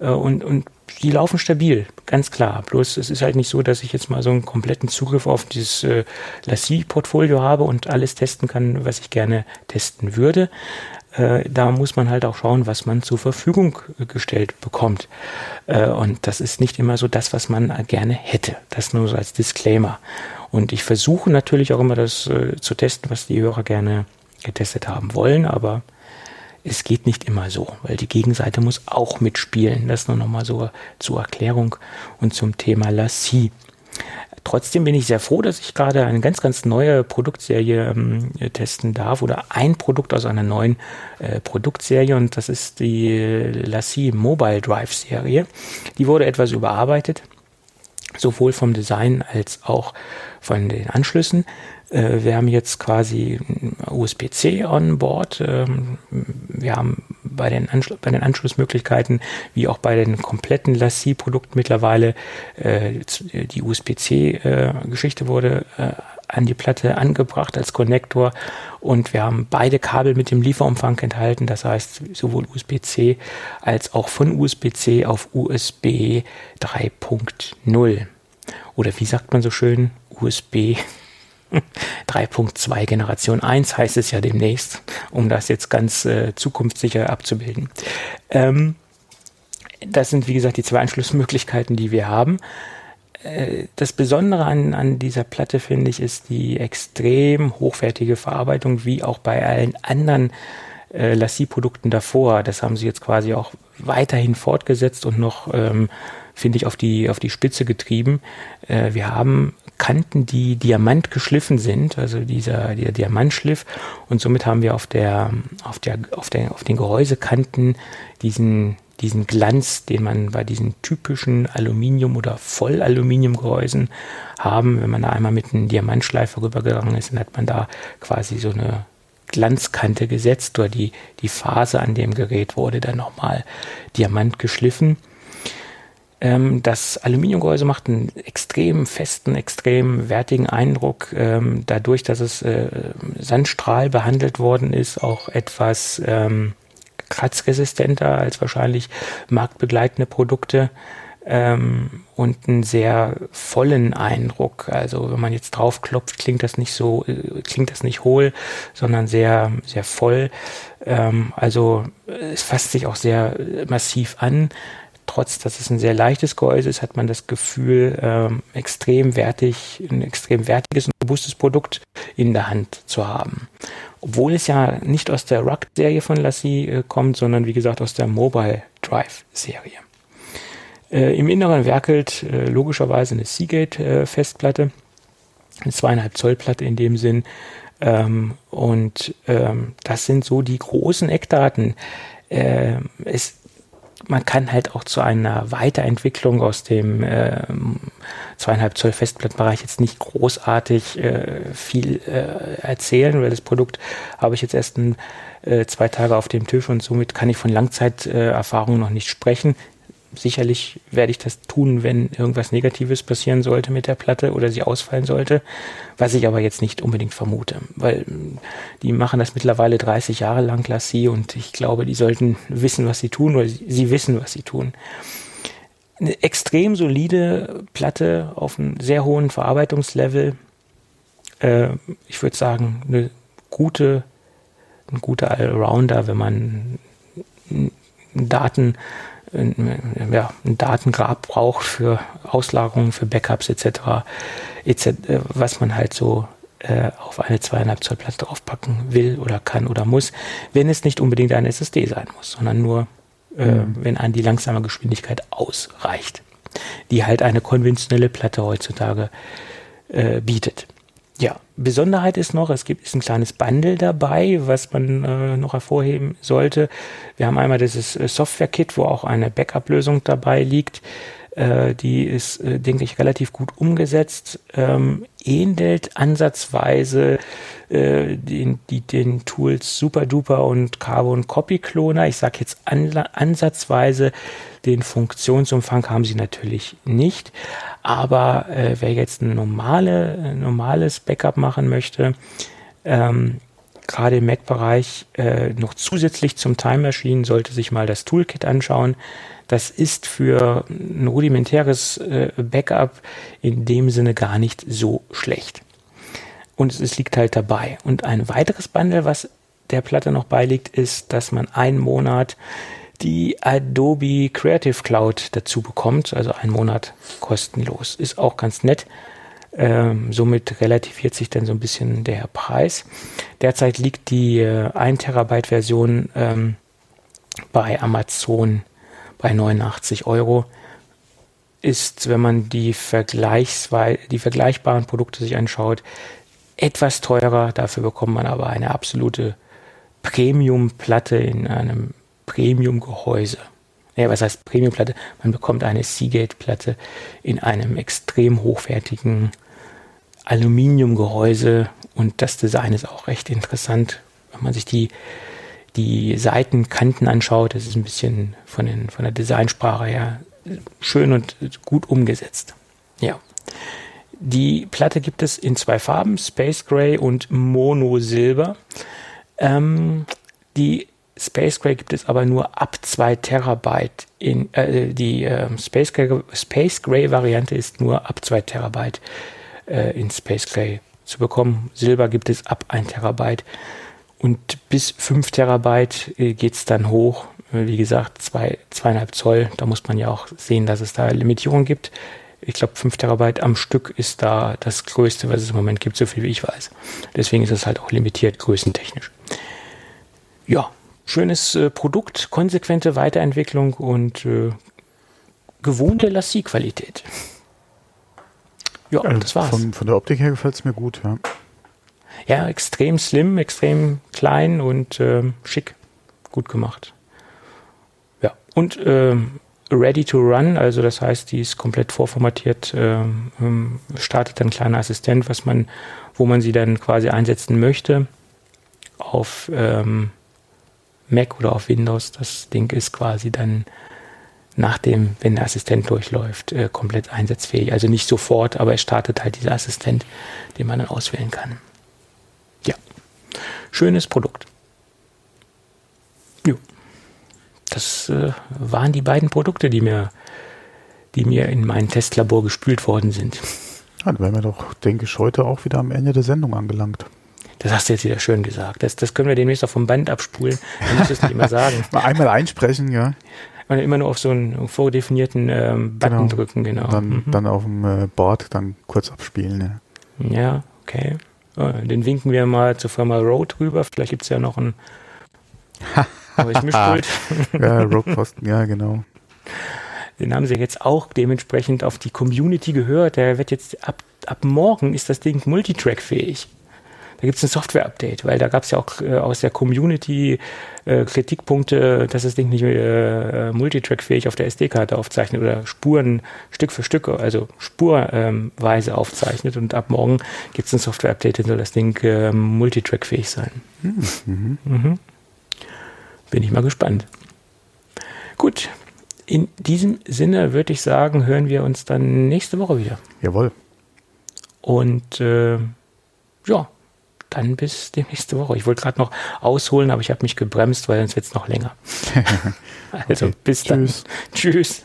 Äh, und, und die laufen stabil, ganz klar. Bloß es ist halt nicht so, dass ich jetzt mal so einen kompletten Zugriff auf dieses äh, Lassie-Portfolio habe und alles testen kann, was ich gerne testen würde. Äh, da muss man halt auch schauen, was man zur Verfügung äh, gestellt bekommt. Äh, und das ist nicht immer so das, was man gerne hätte. Das nur so als Disclaimer. Und ich versuche natürlich auch immer das zu testen, was die Hörer gerne getestet haben wollen, aber es geht nicht immer so, weil die Gegenseite muss auch mitspielen. Das nur nochmal so zur Erklärung und zum Thema Lassie. Trotzdem bin ich sehr froh, dass ich gerade eine ganz, ganz neue Produktserie ähm, testen darf oder ein Produkt aus einer neuen äh, Produktserie und das ist die Lassie Mobile Drive Serie. Die wurde etwas überarbeitet, sowohl vom Design als auch von den Anschlüssen. Äh, wir haben jetzt quasi USB-C on board. Ähm, wir haben bei den, bei den Anschlussmöglichkeiten, wie auch bei den kompletten Lassie-Produkten mittlerweile, äh, die USB-C-Geschichte wurde äh, an die Platte angebracht als Konnektor und wir haben beide Kabel mit dem Lieferumfang enthalten, das heißt sowohl USB-C als auch von USB-C auf USB 3.0 oder wie sagt man so schön, USB 3.2 Generation 1 heißt es ja demnächst, um das jetzt ganz äh, zukunftssicher abzubilden. Ähm, das sind, wie gesagt, die zwei Anschlussmöglichkeiten, die wir haben. Äh, das Besondere an, an dieser Platte, finde ich, ist die extrem hochwertige Verarbeitung, wie auch bei allen anderen äh, Lassie-Produkten davor. Das haben sie jetzt quasi auch weiterhin fortgesetzt und noch, ähm, finde ich, auf die, auf die Spitze getrieben. Äh, wir haben Kanten, die Diamant geschliffen sind, also dieser, dieser Diamantschliff. Und somit haben wir auf der, auf der, auf der, auf den Gehäusekanten diesen, diesen Glanz, den man bei diesen typischen Aluminium- oder Vollaluminiumgehäusen haben. Wenn man da einmal mit einem Diamantschleifer rübergegangen ist, dann hat man da quasi so eine Glanzkante gesetzt oder die, die Phase an dem Gerät wurde dann nochmal Diamant geschliffen. Ähm, das Aluminiumgehäuse macht einen extrem festen, extrem wertigen Eindruck. Ähm, dadurch, dass es äh, Sandstrahl behandelt worden ist, auch etwas ähm, kratzresistenter als wahrscheinlich marktbegleitende Produkte ähm, und einen sehr vollen Eindruck. Also wenn man jetzt draufklopft, klingt das nicht so, äh, klingt das nicht hohl, sondern sehr, sehr voll. Ähm, also es fasst sich auch sehr massiv an. Trotz, dass es ein sehr leichtes Gehäuse ist, hat man das Gefühl, ähm, extrem wertig, ein extrem wertiges und robustes Produkt in der Hand zu haben. Obwohl es ja nicht aus der Rugged-Serie von Lassie äh, kommt, sondern wie gesagt aus der Mobile Drive-Serie. Äh, Im Inneren werkelt äh, logischerweise eine Seagate-Festplatte, äh, eine zweieinhalb Zoll Platte in dem Sinn. Ähm, und ähm, das sind so die großen Eckdaten. Äh, es, man kann halt auch zu einer Weiterentwicklung aus dem äh, zweieinhalb Zoll Festplattenbereich jetzt nicht großartig äh, viel äh, erzählen, weil das Produkt. Habe ich jetzt erst ein, äh, zwei Tage auf dem Tisch und somit kann ich von Langzeiterfahrung noch nicht sprechen sicherlich werde ich das tun, wenn irgendwas Negatives passieren sollte mit der Platte oder sie ausfallen sollte, was ich aber jetzt nicht unbedingt vermute, weil mm, die machen das mittlerweile 30 Jahre lang Lassie und ich glaube, die sollten wissen, was sie tun oder sie wissen, was sie tun. Eine extrem solide Platte auf einem sehr hohen Verarbeitungslevel. Äh, ich würde sagen, eine gute, ein guter Allrounder, wenn man Daten ja, ein Datengrab braucht für Auslagerungen, für Backups etc., etc. was man halt so äh, auf eine zweieinhalb Zoll Platte draufpacken will oder kann oder muss, wenn es nicht unbedingt eine SSD sein muss, sondern nur, äh, mhm. wenn an die langsame Geschwindigkeit ausreicht, die halt eine konventionelle Platte heutzutage äh, bietet. Besonderheit ist noch, es gibt ist ein kleines Bundle dabei, was man äh, noch hervorheben sollte. Wir haben einmal dieses äh, Software-Kit, wo auch eine Backup-Lösung dabei liegt. Äh, die ist, äh, denke ich, relativ gut umgesetzt, ähm, ähnelt ansatzweise äh, den, die, den Tools SuperDuper und Carbon Copy Cloner. Ich sage jetzt an, ansatzweise, den Funktionsumfang haben sie natürlich nicht. Aber äh, wer jetzt ein normale, normales Backup machen möchte, ähm, gerade im Mac-Bereich äh, noch zusätzlich zum Time Machine, sollte sich mal das Toolkit anschauen. Das ist für ein rudimentäres äh, Backup in dem Sinne gar nicht so schlecht. Und es, es liegt halt dabei. Und ein weiteres Bundle, was der Platte noch beiliegt, ist, dass man einen Monat die Adobe Creative Cloud dazu bekommt, also einen Monat kostenlos. Ist auch ganz nett. Ähm, somit relativiert sich dann so ein bisschen der Preis. Derzeit liegt die äh, 1 Terabyte Version ähm, bei Amazon bei 89 Euro. Ist, wenn man die, Vergleichsweise, die vergleichbaren Produkte sich anschaut, etwas teurer. Dafür bekommt man aber eine absolute Premium-Platte in einem Premium-Gehäuse. Ja, was heißt Premium-Platte? Man bekommt eine Seagate-Platte in einem extrem hochwertigen Aluminium-Gehäuse und das Design ist auch recht interessant. Wenn man sich die, die Seitenkanten anschaut, das ist ein bisschen von, den, von der Designsprache her schön und gut umgesetzt. Ja. Die Platte gibt es in zwei Farben, Space Gray und Mono Silber. Ähm, die Space Gray gibt es aber nur ab 2 Terabyte. In, äh, die äh, Space, Gray, Variante ist nur ab 2 Terabyte äh, in Space Gray zu bekommen. Silber gibt es ab 1 Terabyte. Und bis 5 Terabyte äh, geht es dann hoch. Äh, wie gesagt, 2,5 Zoll. Da muss man ja auch sehen, dass es da Limitierungen gibt. Ich glaube, 5 Terabyte am Stück ist da das Größte, was es im Moment gibt, so viel wie ich weiß. Deswegen ist es halt auch limitiert, größentechnisch. Ja, schönes äh, Produkt, konsequente Weiterentwicklung und äh, gewohnte Lassie-Qualität. Ja, also das war's. Von, von der Optik her gefällt es mir gut, ja. Ja, extrem slim, extrem klein und äh, schick. Gut gemacht. Ja, und äh, ready to run, also das heißt, die ist komplett vorformatiert, äh, startet ein kleiner Assistent, was man, wo man sie dann quasi einsetzen möchte auf ähm, Mac oder auf Windows. Das Ding ist quasi dann nachdem, wenn der Assistent durchläuft, äh, komplett einsatzfähig. Also nicht sofort, aber es startet halt dieser Assistent, den man dann auswählen kann. Ja, schönes Produkt. Jo. Das äh, waren die beiden Produkte, die mir, die mir in mein Testlabor gespült worden sind. Ja, dann wären wir doch, denke ich, heute auch wieder am Ende der Sendung angelangt. Das hast du jetzt wieder schön gesagt. Das, das können wir demnächst auch vom Band abspulen. Man muss es nicht immer sagen. Mal einmal einsprechen, ja. Man immer nur auf so einen vordefinierten ähm, Button Genau. drücken, genau. Dann, Mhm. dann auf dem äh, Board dann kurz abspielen. Ja. Ja, okay. Äh, Den winken wir mal zur Firma Rode rüber. Vielleicht gibt es ja noch ein neues Mischpult. Ja, Rogueposten, ja, genau. Den haben sie jetzt auch dementsprechend auf die Community gehört. Der wird jetzt ab, ab morgen ist das Ding Multitrack-fähig. Da gibt es ein Software-Update, weil da gab es ja auch äh, aus der Community äh, Kritikpunkte, dass das Ding nicht äh, Multitrack-fähig auf der SD-Karte aufzeichnet oder Spuren Stück für Stück, also spurweise aufzeichnet. Und ab morgen gibt es ein Software-Update, dann soll das Ding äh, Multitrack-fähig sein. Mhm. Bin ich mal gespannt. Gut, in diesem Sinne würde ich sagen, hören wir uns dann nächste Woche wieder. Jawohl. Und äh, ja, dann bis die nächste Woche. Ich wollte gerade noch ausholen, aber ich habe mich gebremst, weil sonst wird es noch länger. also Okay. bis Tschüss. dann. Tschüss.